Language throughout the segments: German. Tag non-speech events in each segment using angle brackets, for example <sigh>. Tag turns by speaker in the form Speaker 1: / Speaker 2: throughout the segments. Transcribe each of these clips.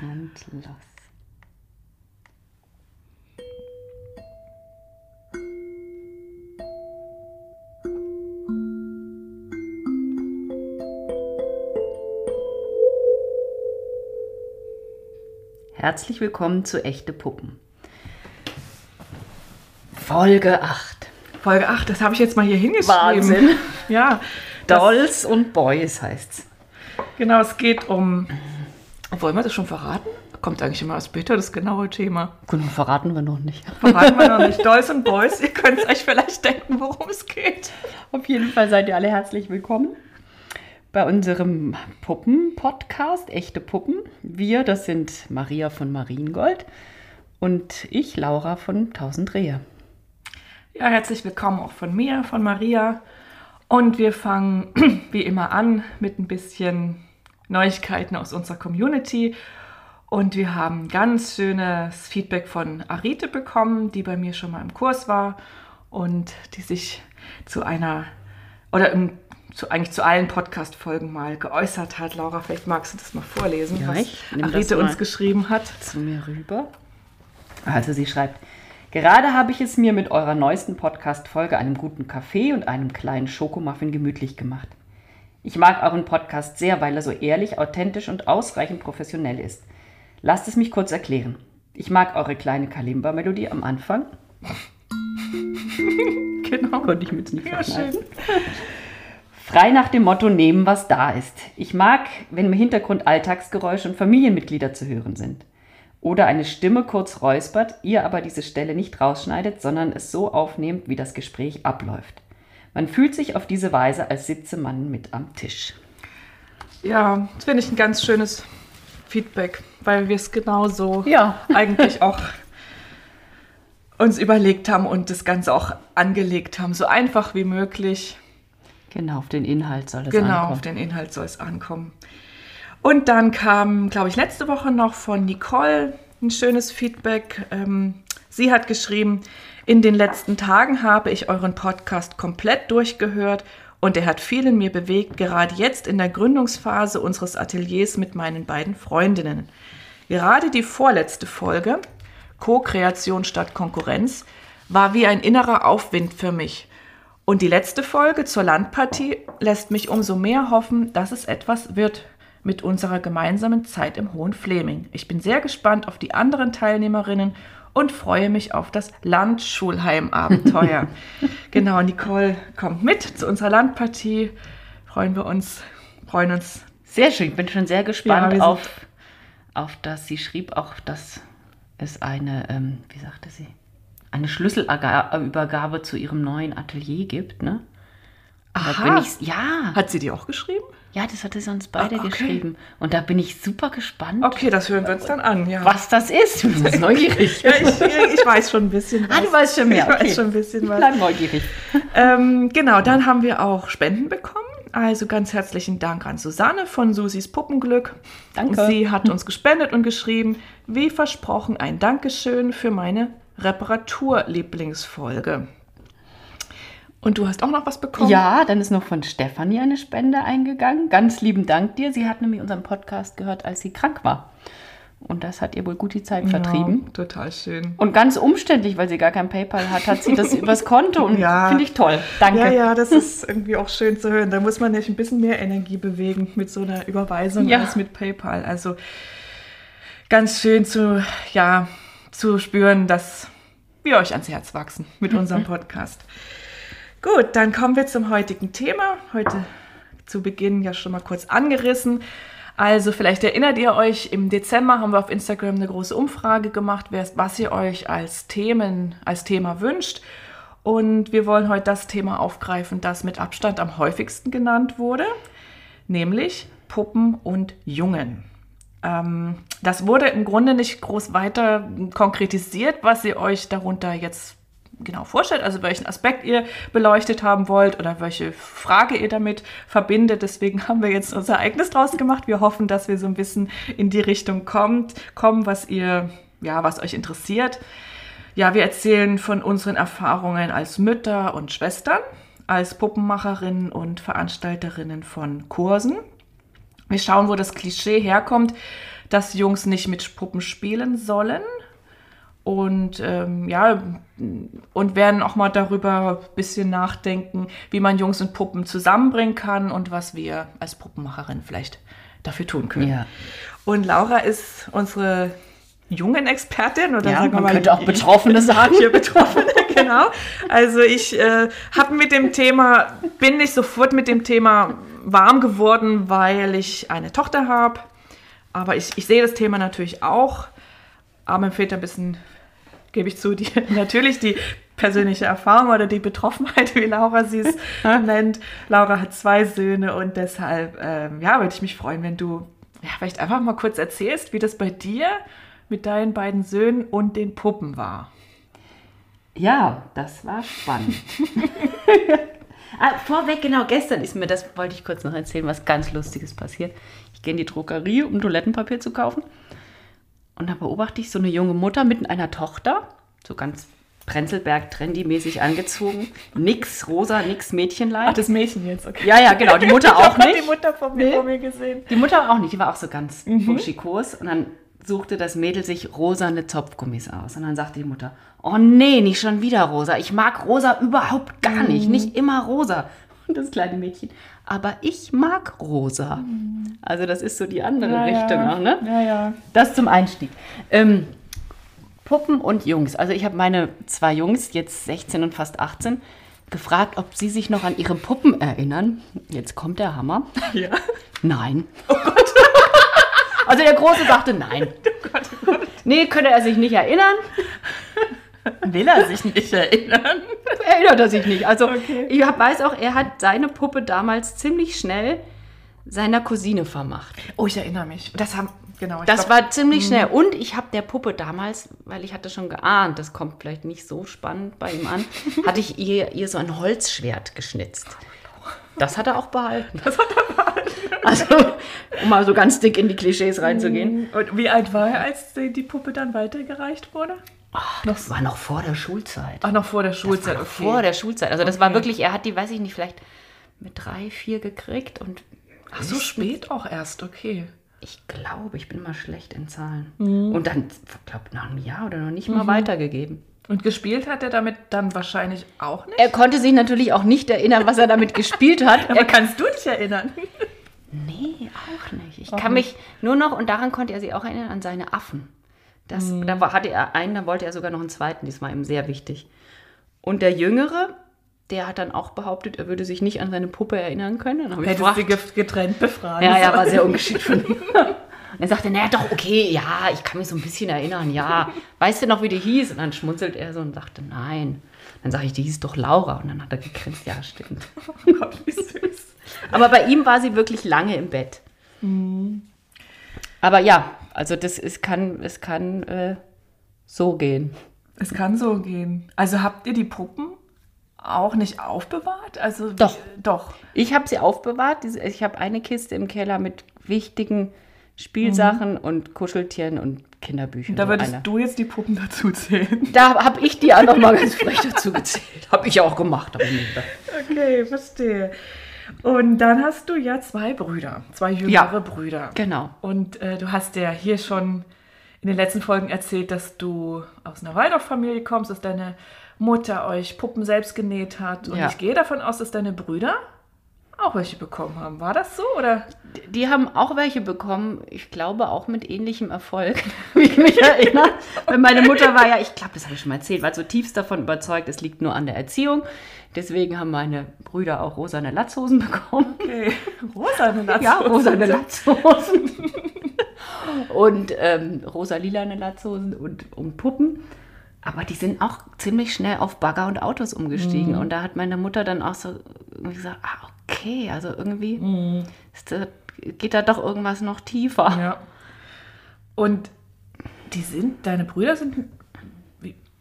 Speaker 1: Und los. Herzlich willkommen zu Echte Puppen. Folge 8.
Speaker 2: Folge 8, das habe ich jetzt mal hier hingeschrieben.
Speaker 1: Wahnsinn.
Speaker 2: Ja.
Speaker 1: Dolls und Boys heißt's.
Speaker 2: Genau, es geht um. Wollen wir das schon verraten? Kommt eigentlich immer später das genaue Thema.
Speaker 1: Gut, verraten wir noch nicht.
Speaker 2: Verraten wir noch nicht. <laughs> Dolls und Boys, ihr könnt euch vielleicht denken, worum es geht.
Speaker 1: Auf jeden Fall seid ihr alle herzlich willkommen bei unserem Puppen-Podcast, Echte Puppen. Wir, das sind Maria von Mariengold und ich, Laura von Tausend Rehe.
Speaker 2: Ja, herzlich willkommen auch von mir, von Maria. Und wir fangen <clears throat> wie immer an mit ein bisschen Neuigkeiten aus unserer Community. Und wir haben ganz schönes Feedback von Arite bekommen, die bei mir schon mal im Kurs war und die sich zu einer oder im, zu, eigentlich zu allen Podcast-Folgen mal geäußert hat. Laura, vielleicht magst du das mal vorlesen,
Speaker 1: Ja,
Speaker 2: was Arite uns geschrieben hat.
Speaker 1: zu mir rüber. Also sie schreibt, gerade habe ich es mir mit eurer neuesten Podcast-Folge, einem guten Kaffee und einem kleinen Schokomuffin gemütlich gemacht. Ich mag euren Podcast sehr, weil er so ehrlich, authentisch und ausreichend professionell ist. Lasst es mich kurz erklären. Ich mag eure kleine Kalimba-Melodie am Anfang. <laughs>
Speaker 2: Genau.
Speaker 1: Konnte ich mir jetzt nicht
Speaker 2: Ja, schön.
Speaker 1: Frei nach dem Motto nehmen, was da ist. Ich mag, wenn im Hintergrund Alltagsgeräusche und Familienmitglieder zu hören sind. Oder eine Stimme kurz räuspert, ihr aber diese Stelle nicht rausschneidet, sondern es so aufnehmt, wie das Gespräch abläuft. Man fühlt sich auf diese Weise, als sitze man mit am Tisch.
Speaker 2: Ja, das finde ich ein ganz schönes Feedback, weil wir es genauso
Speaker 1: Ja.
Speaker 2: eigentlich auch uns überlegt haben und das Ganze auch angelegt haben. So einfach wie möglich.
Speaker 1: Genau, auf den Inhalt soll es
Speaker 2: genau,
Speaker 1: ankommen.
Speaker 2: auf den Inhalt soll es ankommen. Und dann kam, glaube ich, letzte Woche noch von Nicole ein schönes Feedback. Ähm, sie hat geschrieben, in den letzten Tagen habe ich euren Podcast komplett durchgehört und er hat viel in mir bewegt, gerade jetzt in der Gründungsphase unseres Ateliers mit meinen beiden Freundinnen. Gerade die vorletzte Folge, Co-Kreation statt Konkurrenz, war wie ein innerer Aufwind für mich. Und die letzte Folge zur Landpartie lässt mich umso mehr hoffen, dass es etwas wird mit unserer gemeinsamen Zeit im Hohen Fleming. Ich bin sehr gespannt auf die anderen Teilnehmerinnen und freue mich auf das Landschulheim-Abenteuer. <laughs> genau, Nicole kommt mit zu unserer Landpartie. Freuen wir uns, freuen uns.
Speaker 1: Sehr schön, ich bin schon sehr gespannt
Speaker 2: Ja,
Speaker 1: auf, auf das. Sie schrieb auch, dass es eine, ähm, wie sagte sie, eine Schlüsselübergabe zu ihrem neuen Atelier gibt, ne?
Speaker 2: Aha.
Speaker 1: bin ich, ja,
Speaker 2: Hat sie die auch geschrieben?
Speaker 1: Ja, das hatte sie uns beide
Speaker 2: Ah, okay.
Speaker 1: geschrieben. Und da bin ich super gespannt,
Speaker 2: Okay, das hören wir uns dann an, ja.
Speaker 1: was das ist. Ich bin neugierig.
Speaker 2: Ja, ich, ich weiß schon ein bisschen was.
Speaker 1: Ah, du weißt schon mehr,
Speaker 2: Ich
Speaker 1: okay.
Speaker 2: weiß schon ein bisschen
Speaker 1: Ich
Speaker 2: was.
Speaker 1: bleib neugierig.
Speaker 2: Ähm, genau, dann haben wir auch Spenden bekommen. Also ganz herzlichen Dank an Susanne von Susis Puppenglück.
Speaker 1: Danke.
Speaker 2: Sie hat uns gespendet und geschrieben, wie versprochen, ein Dankeschön für meine Reparatur-Lieblingsfolge. Und du hast auch noch was bekommen?
Speaker 1: Ja, dann ist noch von Stefanie eine Spende eingegangen. Ganz lieben Dank dir. Sie hat nämlich unseren Podcast gehört, als sie krank war. Und das hat ihr wohl gut die Zeit vertrieben.
Speaker 2: Ja, total schön.
Speaker 1: Und ganz umständlich, weil sie gar kein PayPal hat, hat sie das <laughs> übers Konto und
Speaker 2: Ja.
Speaker 1: finde ich toll. Danke.
Speaker 2: Ja, ja, das ist irgendwie auch schön zu hören. Da muss man nicht ein bisschen mehr Energie bewegen mit so einer Überweisung
Speaker 1: Ja.
Speaker 2: als mit PayPal. Also ganz schön zu, ja, zu spüren, dass wir euch ans Herz wachsen mit <laughs> unserem Podcast. Gut, dann kommen wir zum heutigen Thema. Heute zu Beginn ja schon mal kurz angerissen. Also vielleicht erinnert ihr euch, im Dezember haben wir auf Instagram eine große Umfrage gemacht, was ihr euch als Themen, als Thema wünscht. Und wir wollen heute das Thema aufgreifen, das mit Abstand am häufigsten genannt wurde, nämlich Puppen und Jungen. Ähm, das wurde im Grunde nicht groß weiter konkretisiert, was ihr euch darunter jetzt genau vorstellt, also welchen Aspekt ihr beleuchtet haben wollt oder welche Frage ihr damit verbindet. Deswegen <laughs> haben wir jetzt unser eigenes draus gemacht. Wir hoffen, dass wir so ein bisschen in die Richtung kommt, kommen, was ihr, ja, was euch interessiert. Ja, wir erzählen von unseren Erfahrungen als Mütter und Schwestern, als Puppenmacherinnen und Veranstalterinnen von Kursen. Wir schauen, wo das Klischee herkommt, dass Jungs nicht mit Puppen spielen sollen. Und ähm, ja, und werden auch mal darüber ein bisschen nachdenken, wie man Jungs und Puppen zusammenbringen kann und was wir als Puppenmacherin vielleicht dafür tun können.
Speaker 1: Ja.
Speaker 2: Und Laura ist unsere jungen Expertin oder
Speaker 1: Ja, man
Speaker 2: mal
Speaker 1: könnte auch Betroffene sagen.
Speaker 2: Hier Betroffene, <laughs> genau. Also ich äh, habe mit dem Thema, bin nicht sofort mit dem Thema warm geworden, weil ich eine Tochter habe. Aber ich, ich sehe das Thema natürlich auch. Aber mir fehlt ein bisschen, gebe ich zu, die, <laughs> natürlich die persönliche Erfahrung oder die Betroffenheit, wie Laura sie es nennt. Laura hat zwei Söhne und deshalb, ähm, ja, würde ich mich freuen, wenn du ja, vielleicht einfach mal kurz erzählst, wie das bei dir mit deinen beiden Söhnen und den Puppen war.
Speaker 1: Ja, das war spannend. <laughs> ah, vorweg, genau, gestern ist mir, das wollte ich kurz noch erzählen, was ganz Lustiges passiert. Ich gehe in die Drogerie, um Toilettenpapier zu kaufen. Und da beobachte ich so eine junge Mutter mit einer Tochter, so ganz Prenzlberg-Trendy-mäßig angezogen. Nix rosa, nix Mädchenlein.
Speaker 2: Ach, das Mädchen jetzt, okay.
Speaker 1: ja, ja, genau, die Mutter <laughs> auch nicht.
Speaker 2: die Mutter vor mir,
Speaker 1: Nee.
Speaker 2: vor mir gesehen.
Speaker 1: Die Mutter auch nicht, die war auch so ganz burschikos. Und dann suchte das Mädel sich rosane Zopfgummis aus. Und dann sagte die Mutter, oh nee, nicht schon wieder rosa. Ich mag rosa überhaupt gar nicht, nicht immer rosa. Und das kleine Mädchen, aber ich mag rosa. Also das ist so die andere
Speaker 2: Ja,
Speaker 1: Richtung
Speaker 2: ja.
Speaker 1: auch, ne?
Speaker 2: Ja, ja.
Speaker 1: Das zum Einstieg. Ähm, Puppen und Jungs. Also ich habe meine zwei Jungs, jetzt 16 und fast 18, gefragt, ob sie sich noch an ihre Puppen erinnern. Jetzt kommt der Hammer.
Speaker 2: ja.
Speaker 1: Nein. Oh Gott. Also der Große sagte nein. Nee, könnte er sich nicht erinnern.
Speaker 2: Will er sich nicht erinnern?
Speaker 1: Erinnert er sich nicht. Also
Speaker 2: Okay.
Speaker 1: ich weiß auch, er hat seine Puppe damals ziemlich schnell seiner Cousine vermacht.
Speaker 2: Oh, ich erinnere mich. Das haben, genau.
Speaker 1: Das
Speaker 2: glaub-
Speaker 1: war ziemlich schnell. Und ich habe der Puppe damals, weil ich hatte schon geahnt, das kommt vielleicht nicht so spannend bei ihm an, <laughs> hatte ich ihr, ihr so ein Holzschwert geschnitzt. Das hat er auch behalten. Das hat er behalten. Also, um mal so ganz dick in die Klischees reinzugehen.
Speaker 2: Und wie alt war er, als die Puppe dann weitergereicht wurde?
Speaker 1: Ach, das war noch vor der Schulzeit.
Speaker 2: Ach, noch vor der Schulzeit, okay.
Speaker 1: Vor der Schulzeit. Also das war wirklich, er hat die, weiß ich nicht, vielleicht mit drei, vier gekriegt und
Speaker 2: Ach, so spät auch erst, okay.
Speaker 1: ich glaube, ich bin mal schlecht in Zahlen.
Speaker 2: Mhm.
Speaker 1: Und dann, glaube nach einem Jahr oder noch nicht mal weitergegeben.
Speaker 2: Und gespielt hat er damit dann wahrscheinlich auch nicht?
Speaker 1: Er konnte sich natürlich auch nicht erinnern, was er damit gespielt hat. <laughs>
Speaker 2: Aber
Speaker 1: Er,
Speaker 2: kannst du dich erinnern?
Speaker 1: nee, auch nicht. Ich kann mich nur noch, und daran konnte er sich auch erinnern, an seine Affen. Das,
Speaker 2: Mhm.
Speaker 1: Da hatte er einen, dann wollte er sogar noch einen zweiten, das war ihm sehr wichtig. Und der Jüngere, der hat dann auch behauptet, er würde sich nicht an seine Puppe erinnern können. Dann
Speaker 2: Hättest du ge- getrennt befragen
Speaker 1: Ja, ja, war sehr ungeschickt von <laughs> ihm. Und er sagte, naja, doch, okay, ja, ich kann mich so ein bisschen erinnern, ja. Weißt du noch, wie die hieß? Und dann schmunzelt er so und sagte, nein. Dann sage ich, die hieß doch Laura. Und dann hat er gegrinst, ja, stimmt. <laughs>
Speaker 2: Oh Gott, wie süß.
Speaker 1: Aber bei ihm war sie wirklich lange im Bett. Aber ja, also das ist, kann, es kann äh, so gehen.
Speaker 2: Es kann so gehen. Also habt ihr die Puppen auch nicht aufbewahrt? Also
Speaker 1: Doch.
Speaker 2: Doch.
Speaker 1: Ich habe sie aufbewahrt. Ich habe eine Kiste im Keller mit wichtigen Spielsachen und Kuscheltieren und Kinderbüchern.
Speaker 2: Da würdest
Speaker 1: eine.
Speaker 2: du jetzt die Puppen dazu zählen.
Speaker 1: Da habe ich die auch noch mal ganz frech dazu gezählt. Habe ich ja auch gemacht.
Speaker 2: Okay, verstehe. Und dann hast du ja zwei Brüder, zwei jüngere
Speaker 1: Ja.
Speaker 2: Brüder.
Speaker 1: Genau.
Speaker 2: Und äh, du hast ja hier schon in den letzten Folgen erzählt, dass du aus einer Waldorf-Familie kommst, dass deine Mutter euch Puppen selbst genäht hat. Und
Speaker 1: Ja.
Speaker 2: ich gehe davon aus, dass deine Brüder auch welche bekommen haben. War das so? Oder?
Speaker 1: Die haben auch welche bekommen, ich glaube auch mit ähnlichem Erfolg, <laughs> wie ich mich <laughs> erinnere. Weil meine Mutter war ja, ich glaube, das habe ich schon mal erzählt, war zutiefst davon überzeugt, es liegt nur an der Erziehung. Deswegen haben meine Brüder auch rosane Latzhosen bekommen.
Speaker 2: Okay. Rosane <laughs> Latzhosen.
Speaker 1: Ja, rosane Latzhosen. und ähm, rosa-lilane Latzhosen und, und Puppen. Aber die sind auch ziemlich schnell auf Bagger und Autos umgestiegen. Und da hat meine Mutter dann auch so gesagt, ah, okay, also irgendwie ist da, geht da doch irgendwas noch tiefer.
Speaker 2: Ja. Und die sind, deine Brüder sind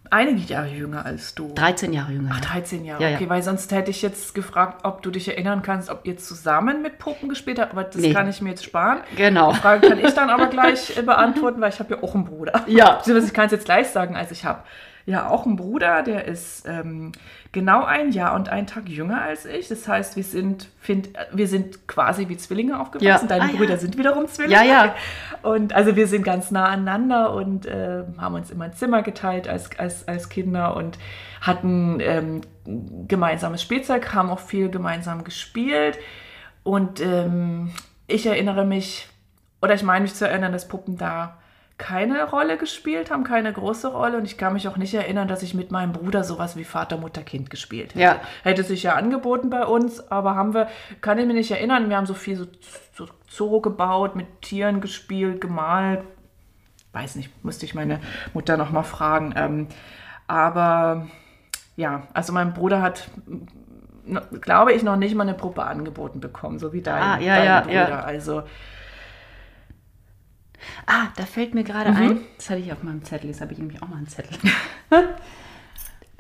Speaker 2: einige Jahre jünger als du.
Speaker 1: 13 Jahre jünger.
Speaker 2: Ach, 13 Jahre.
Speaker 1: Ja, ja.
Speaker 2: Okay, weil sonst hätte ich jetzt gefragt, ob du dich erinnern kannst, ob ihr zusammen mit Puppen gespielt habt, aber das
Speaker 1: Nee.
Speaker 2: kann ich mir jetzt sparen.
Speaker 1: Genau.
Speaker 2: Die Frage kann ich dann aber <laughs> gleich äh, beantworten, weil ich habe ja auch einen Bruder.
Speaker 1: Ja.
Speaker 2: Ich kann es jetzt gleich sagen, als ich habe. Ja auch einen Bruder, der ist ähm, genau ein Jahr und einen Tag jünger als ich. Das heißt, wir sind, find, wir sind quasi wie Zwillinge aufgewachsen.
Speaker 1: Ja.
Speaker 2: Deine
Speaker 1: Ah, ja.
Speaker 2: Brüder sind wiederum Zwillinge.
Speaker 1: Ja, ja.
Speaker 2: Und also wir sind ganz nah aneinander und äh, haben uns immer ein Zimmer geteilt als, als, als Kinder und hatten ähm, gemeinsames Spielzeug, haben auch viel gemeinsam gespielt. Und ähm, ich erinnere mich, oder ich meine mich zu erinnern, dass Puppen da keine Rolle gespielt haben, keine große Rolle. Und ich kann mich auch nicht erinnern, dass ich mit meinem Bruder sowas wie Vater, Mutter, Kind gespielt hätte.
Speaker 1: Ja.
Speaker 2: Hätte sich ja angeboten bei uns, aber haben wir, kann ich mich nicht erinnern. Wir haben so viel so, so Zoo gebaut, mit Tieren gespielt, gemalt. Weiß nicht, müsste ich meine Mutter noch mal fragen. Ähm, aber ja, also mein Bruder hat, glaube ich, noch nicht mal eine Puppe angeboten bekommen, so wie dein,
Speaker 1: Ah, ja,
Speaker 2: dein
Speaker 1: ja,
Speaker 2: Bruder.
Speaker 1: ja.
Speaker 2: Also
Speaker 1: Ah, da fällt mir gerade
Speaker 2: Mhm.
Speaker 1: ein. Das hatte ich auf meinem Zettel. Jetzt habe ich nämlich auch mal einen Zettel. <laughs>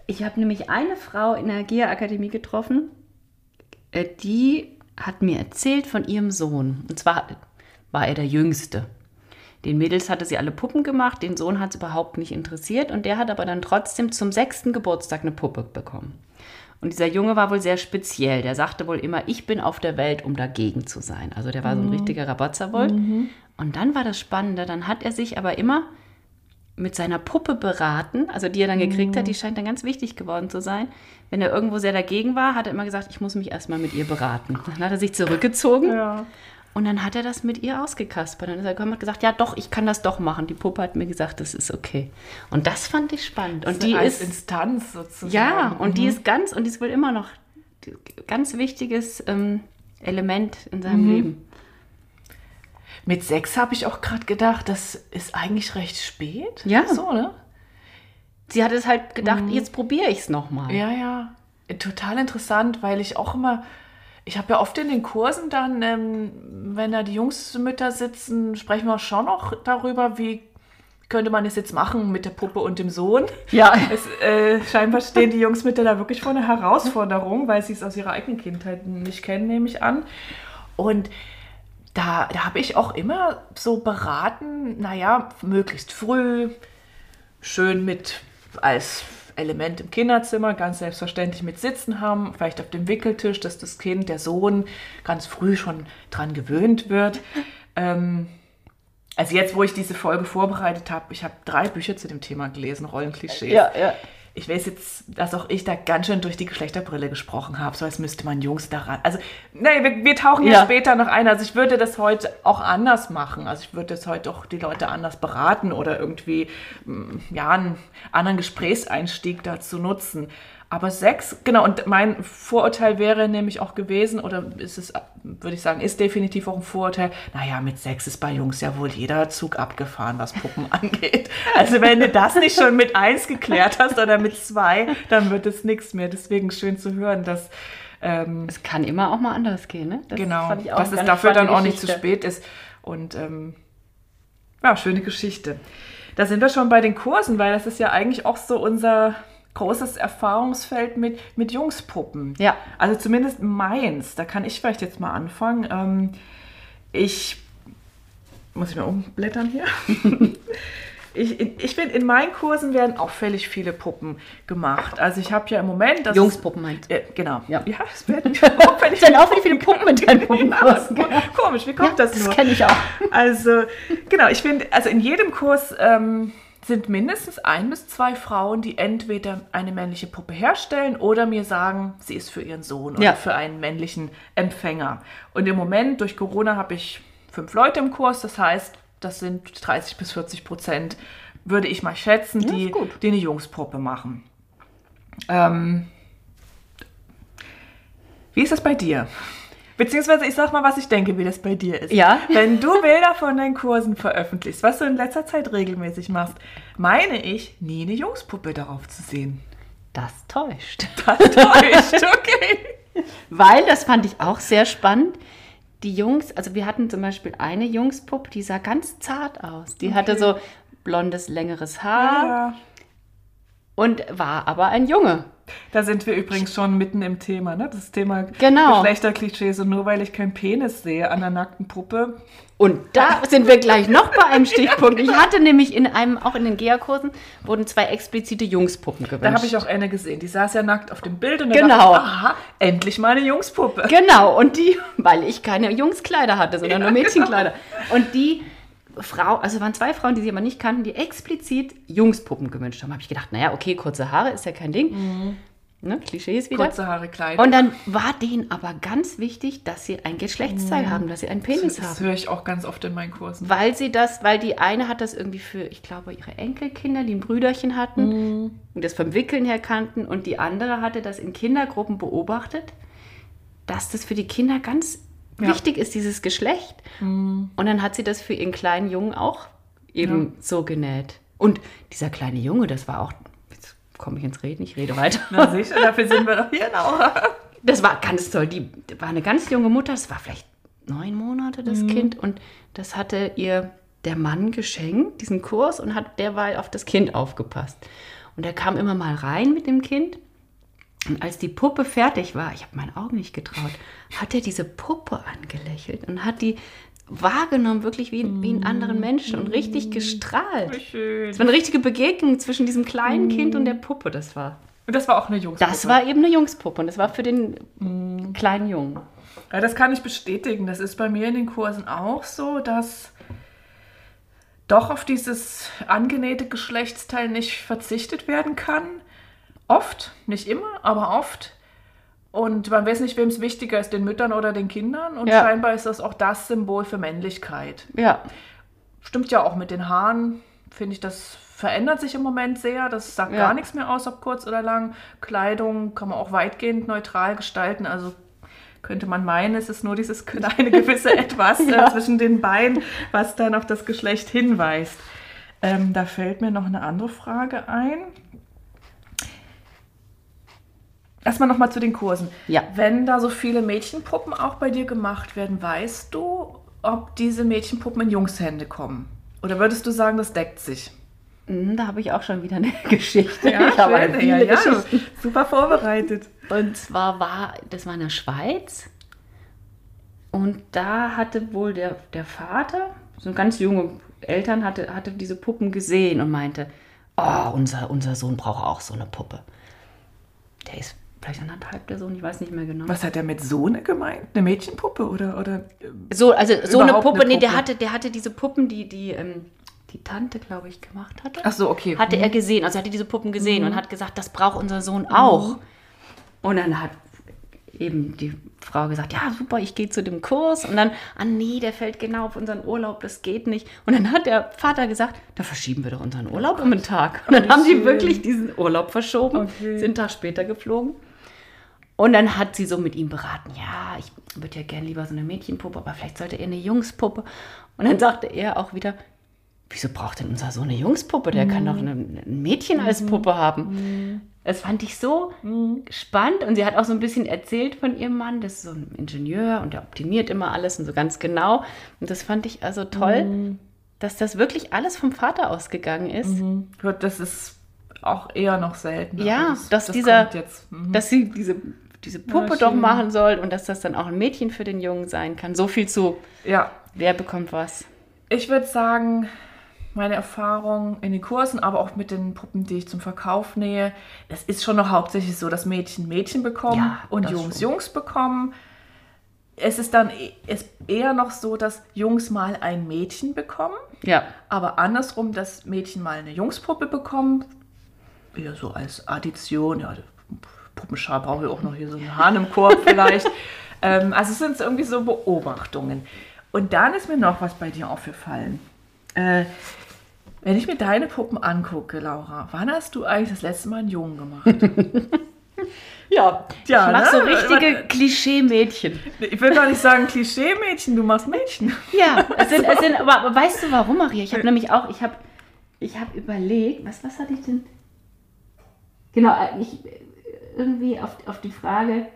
Speaker 1: ich habe nämlich eine Frau in der GEA-Akademie getroffen, äh, die hat mir erzählt von ihrem Sohn. Und zwar war er der Jüngste. Den Mädels hatte sie alle Puppen gemacht, den Sohn hat es überhaupt nicht interessiert und der hat aber dann trotzdem zum sechsten Geburtstag eine Puppe bekommen. Und dieser Junge war wohl sehr speziell. Der sagte wohl immer, ich bin auf der Welt, um dagegen zu sein. Also der war so ein richtiger Rabatzer-Woll. Und dann war das Spannende, dann hat er sich aber immer mit seiner Puppe beraten, also die er dann gekriegt hat, die scheint dann ganz wichtig geworden zu sein. Wenn er irgendwo sehr dagegen war, hat er immer gesagt, ich muss mich erstmal mit ihr beraten. Dann hat er sich zurückgezogen
Speaker 2: ja.
Speaker 1: und dann hat er das mit ihr ausgekaspert. Dann ist er gekommen und hat gesagt, ja doch, ich kann das doch machen. Die Puppe hat mir gesagt, das ist okay. Und das fand ich spannend. Und die ist,
Speaker 2: Instanz sozusagen.
Speaker 1: ja, und die
Speaker 2: Mhm.
Speaker 1: ist ganz, und die ist wohl immer noch ein ganz wichtiges ähm, Element in seinem
Speaker 2: Mhm.
Speaker 1: Leben.
Speaker 2: Mit sechs habe ich auch gerade gedacht, das ist eigentlich recht spät.
Speaker 1: Ja.
Speaker 2: So, ne?
Speaker 1: Sie hat es halt gedacht,
Speaker 2: Mhm.
Speaker 1: jetzt probiere ich es nochmal.
Speaker 2: Ja, ja. Total interessant, weil ich auch immer, ich habe ja oft in den Kursen dann, ähm, wenn da die Jungsmütter sitzen, sprechen wir schon auch darüber, wie könnte man es jetzt machen mit der Puppe und dem Sohn.
Speaker 1: Ja.
Speaker 2: Es, äh, scheinbar stehen die Jungsmütter da wirklich vor einer Herausforderung, weil sie es aus ihrer eigenen Kindheit nicht kennen, nehme ich an. Und da, da habe ich auch immer so beraten, naja, möglichst früh, schön mit als Element im Kinderzimmer, ganz selbstverständlich mit Sitzen haben, vielleicht auf dem Wickeltisch, dass das Kind, der Sohn, ganz früh schon dran gewöhnt wird. <laughs> Ähm, also jetzt, wo ich diese Folge vorbereitet habe, ich habe drei Bücher zu dem Thema gelesen, Rollenklischees.
Speaker 1: Ja, ja.
Speaker 2: Ich weiß jetzt, dass auch ich da ganz schön durch die Geschlechterbrille gesprochen habe, so als müsste man Jungs daran. Also, nee, wir, wir tauchen ja.
Speaker 1: Ja.
Speaker 2: später noch ein. Also ich würde das heute auch anders machen. Also ich würde das heute auch die Leute anders beraten oder irgendwie mm, ja einen anderen Gesprächseinstieg dazu nutzen. Aber Sex, genau, und mein Vorurteil wäre nämlich auch gewesen, oder ist es, würde ich sagen, ist definitiv auch ein Vorurteil, naja, mit Sex ist bei Jungs ja wohl jeder Zug abgefahren, was Puppen <laughs> angeht. Also wenn du das nicht schon mit eins geklärt hast oder mit zwei, dann wird es nichts mehr. Deswegen schön zu hören, dass ähm,
Speaker 1: Es kann immer auch mal anders gehen, ne? Das
Speaker 2: genau, dass es dafür dann auch nicht zu spät ist. Und ähm, ja, schöne Geschichte. Da sind wir schon bei den Kursen, weil das ist ja eigentlich auch so unser großes Erfahrungsfeld mit, mit Jungspuppen.
Speaker 1: Ja.
Speaker 2: Also zumindest meins. Da kann ich vielleicht jetzt mal anfangen. Ähm, ich muss ich mal umblättern hier. <laughs> Ich, ich finde, in meinen Kursen werden auffällig viele Puppen gemacht. Also ich habe ja im Moment... Das
Speaker 1: Jungspuppen meint.
Speaker 2: Äh, genau.
Speaker 1: Ja.
Speaker 2: ja, es werden <laughs> auffällig
Speaker 1: Dann viele Puppen in deinen <laughs> Puppenkursen.
Speaker 2: ja, komisch, wie kommt das nur?
Speaker 1: Das kenne ich auch.
Speaker 2: Also, genau, ich finde, also in jedem Kurs ähm, sind mindestens ein bis zwei Frauen, die entweder eine männliche Puppe herstellen oder mir sagen, sie ist für ihren Sohn oder
Speaker 1: Ja.
Speaker 2: für einen männlichen Empfänger. Und im Moment, durch Corona, habe ich fünf Leute im Kurs, das heißt, das sind 30 bis 40 Prozent, würde ich mal schätzen,
Speaker 1: Ja,
Speaker 2: die, die eine Jungspuppe machen. Ähm, wie ist das bei dir? Beziehungsweise ich sag mal, was ich denke, wie das bei dir ist.
Speaker 1: Ja.
Speaker 2: Wenn du Bilder von deinen Kursen veröffentlichst, was du in letzter Zeit regelmäßig machst, meine ich, nie eine Jungspuppe darauf zu sehen.
Speaker 1: Das täuscht.
Speaker 2: Das täuscht, okay. <laughs>
Speaker 1: Weil, das fand ich auch sehr spannend, die Jungs, also wir hatten zum Beispiel eine Jungspuppe, die sah ganz zart aus. Die hatte so blondes, längeres Haar.
Speaker 2: Ja,
Speaker 1: und war aber ein Junge.
Speaker 2: Da sind wir übrigens schon mitten im Thema, ne? Das Thema
Speaker 1: Genau.
Speaker 2: Geschlechterklischees. Und nur weil ich keinen Penis sehe an einer nackten Puppe.
Speaker 1: Und da sind wir gleich noch bei einem Stichpunkt. Ich hatte nämlich in einem, auch in den GEA-Kursen, wurden zwei explizite Jungspuppen gewünscht.
Speaker 2: Da habe ich auch eine gesehen. Die saß ja nackt auf dem Bild und da
Speaker 1: Genau.
Speaker 2: dachte ich, aha, endlich mal eine Jungspuppe.
Speaker 1: Genau, und die, weil ich keine Jungskleider hatte, sondern
Speaker 2: Ja,
Speaker 1: nur Mädchenkleider. Und die Frau, also waren zwei Frauen, die sie aber nicht kannten, die explizit Jungspuppen gewünscht haben. Habe ich gedacht, naja, okay, kurze Haare ist ja kein Ding. Ne, Klischees wieder.
Speaker 2: Kurze Haare, Kleidung.
Speaker 1: Und dann war denen aber ganz wichtig, dass sie ein Geschlechtsteil haben, dass sie einen Penis
Speaker 2: das
Speaker 1: haben.
Speaker 2: höre ich auch ganz oft in meinen Kursen.
Speaker 1: Weil sie das, weil die eine hat das irgendwie für, ich glaube, ihre Enkelkinder, die ein Brüderchen hatten und das vom Wickeln her kannten und die andere hatte das in Kindergruppen beobachtet, dass das für die Kinder ganz
Speaker 2: Ja.
Speaker 1: wichtig ist, dieses Geschlecht. Und dann hat sie das für ihren kleinen Jungen auch eben so genäht. Und dieser kleine Junge, das war auch, jetzt komme ich ins Reden, ich rede weiter.
Speaker 2: Na sicher, dafür sind wir doch hier, Laura. <laughs>
Speaker 1: Das war ganz toll. Die war eine ganz junge Mutter. Das war vielleicht neun Monate, das Kind. Und das hatte ihr der Mann geschenkt, diesen Kurs, und hat derweil auf das Kind aufgepasst. Und er kam immer mal rein mit dem Kind. Und als die Puppe fertig war, ich habe meinen Augen nicht getraut, hat er diese Puppe angelächelt und hat die wahrgenommen, wirklich wie, wie einen anderen Menschen und richtig gestrahlt.
Speaker 2: Wie schön.
Speaker 1: Es war eine richtige Begegnung zwischen diesem kleinen Kind und der Puppe, das war.
Speaker 2: Und das war auch eine Jungspuppe.
Speaker 1: Das war eben eine Jungspuppe und das war für den kleinen Jungen.
Speaker 2: Ja, das kann ich bestätigen. Das ist bei mir in den Kursen auch so, dass doch auf dieses angenähte Geschlechtsteil nicht verzichtet werden kann. Oft, nicht immer, aber oft. Und man weiß nicht, wem es wichtiger ist, den Müttern oder den Kindern. Und
Speaker 1: Ja.
Speaker 2: scheinbar ist das auch das Symbol für Männlichkeit.
Speaker 1: Ja,
Speaker 2: Stimmt ja auch mit den Haaren, finde ich, das verändert sich im Moment sehr. Das sagt
Speaker 1: Ja.
Speaker 2: gar nichts mehr aus, ob kurz oder lang. Kleidung kann man auch weitgehend neutral gestalten. Also könnte man meinen, es ist nur dieses kleine gewisse <laughs> Etwas äh, zwischen den Beinen, was dann auf das Geschlecht hinweist. Ähm, da fällt mir noch eine andere Frage ein. Erstmal nochmal zu den Kursen.
Speaker 1: Ja.
Speaker 2: Wenn da so viele Mädchenpuppen auch bei dir gemacht werden, weißt du, ob diese Mädchenpuppen in Jungshände kommen? Oder würdest du sagen, das deckt sich?
Speaker 1: Mhm, da habe ich auch schon wieder eine <laughs> Geschichte. ich habe
Speaker 2: schön,
Speaker 1: viele
Speaker 2: ja, ja. Super vorbereitet.
Speaker 1: Und zwar war, das war in der Schweiz. Und da hatte wohl der, der Vater, so ganz junge Eltern, hatte, hatte diese Puppen gesehen und meinte, oh, unser, unser Sohn braucht auch so eine Puppe. Der ist vielleicht anderthalb, der Sohn, ich weiß nicht mehr genau.
Speaker 2: Was hat er mit Sohne gemeint? Eine Mädchenpuppe oder, oder
Speaker 1: So, also so eine Puppe,
Speaker 2: eine
Speaker 1: nee, der
Speaker 2: Puppe.
Speaker 1: hatte, der hatte diese Puppen, die, die, ähm, die Tante, glaube ich, gemacht hatte.
Speaker 2: Ach so, okay.
Speaker 1: Hatte er gesehen, also er hatte diese Puppen gesehen und hat gesagt, das braucht unser Sohn auch. Und dann hat eben die Frau gesagt, ja super, ich gehe zu dem Kurs. Und dann, ah nee, der fällt genau auf unseren Urlaub, das geht nicht. Und dann hat der Vater gesagt, da verschieben wir doch unseren Urlaub um einen Tag. Und dann
Speaker 2: wie
Speaker 1: haben die
Speaker 2: schön.
Speaker 1: wirklich diesen Urlaub verschoben,
Speaker 2: Okay.
Speaker 1: sind einen Tag später geflogen. Und dann hat sie so mit ihm beraten, ja, ich würde ja gern lieber so eine Mädchenpuppe, aber vielleicht sollte er eine Jungspuppe. Und dann sagte er auch wieder, wieso braucht denn unser Sohn eine Jungspuppe? Der kann doch eine, ein Mädchen als Puppe haben. Das fand ich so spannend. Und sie hat auch so ein bisschen erzählt von ihrem Mann, das ist so ein Ingenieur und der optimiert immer alles und so ganz genau. Und das fand ich also toll, dass das wirklich alles vom Vater ausgegangen ist.
Speaker 2: Das ist auch eher noch selten.
Speaker 1: Ja,
Speaker 2: aber
Speaker 1: dass dieser-
Speaker 2: jetzt. Mhm.
Speaker 1: dass sie diese, diese Puppe
Speaker 2: Ja,
Speaker 1: doch machen soll und dass das dann auch ein Mädchen für den Jungen sein kann. So viel zu,
Speaker 2: Ja,
Speaker 1: wer bekommt was.
Speaker 2: ich würde sagen, meine Erfahrung in den Kursen, aber auch mit den Puppen, die ich zum Verkauf nähe, es ist schon noch hauptsächlich so, dass Mädchen Mädchen bekommen
Speaker 1: Ja,
Speaker 2: und Jungs
Speaker 1: schon.
Speaker 2: Jungs bekommen. Es ist dann e- es eher noch so, dass Jungs mal ein Mädchen bekommen,
Speaker 1: Ja,
Speaker 2: aber andersrum, dass Mädchen mal eine Jungspuppe bekommen, eher so als Addition, ja, Puppenschar brauche ich auch noch hier so einen Hahn im Korb vielleicht. <laughs> ähm, also es sind irgendwie so Beobachtungen. Und dann ist mir noch was bei dir aufgefallen. Äh, wenn ich mir deine Puppen angucke, Laura, wann hast du eigentlich das letzte Mal einen Jungen gemacht?
Speaker 1: ja. <laughs>
Speaker 2: Ja,
Speaker 1: ich mag
Speaker 2: ne?
Speaker 1: so richtige Klischee-Mädchen.
Speaker 2: ich will gar nicht sagen Klischee-Mädchen, du machst Mädchen.
Speaker 1: Ja, es sind, es sind, <laughs> aber, weißt du warum, Maria? Ich habe nämlich auch, ich habe ich hab überlegt, was, was hatte ich denn? Genau, äh, ich, irgendwie auf, auf die Frage,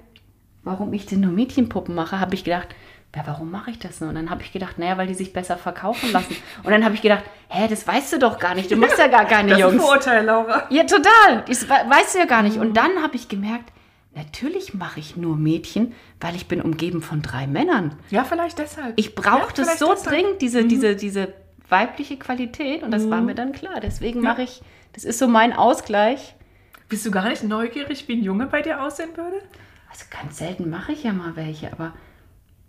Speaker 1: warum ich denn nur Mädchenpuppen mache, habe ich gedacht, ja, warum mache ich das nur? Und dann habe ich gedacht, naja, weil die sich besser verkaufen lassen. Und dann habe ich gedacht, hä, das weißt du doch gar nicht, du machst ja gar keine <laughs>
Speaker 2: Das ist ein
Speaker 1: Jungs.
Speaker 2: Vorurteil, Laura.
Speaker 1: Ja, total. Das we- weißt du ja gar nicht. Und dann habe ich gemerkt, natürlich mache ich nur Mädchen, weil ich bin umgeben von drei Männern.
Speaker 2: Ja, vielleicht deshalb.
Speaker 1: Ich brauche
Speaker 2: Ja,
Speaker 1: das so
Speaker 2: deshalb.
Speaker 1: dringend, diese, diese, diese weibliche Qualität. Und das war mir dann klar. Deswegen mache ich, das ist so mein Ausgleich.
Speaker 2: Bist du gar nicht neugierig, wie ein Junge bei dir aussehen würde?
Speaker 1: Also ganz selten mache ich ja mal welche, aber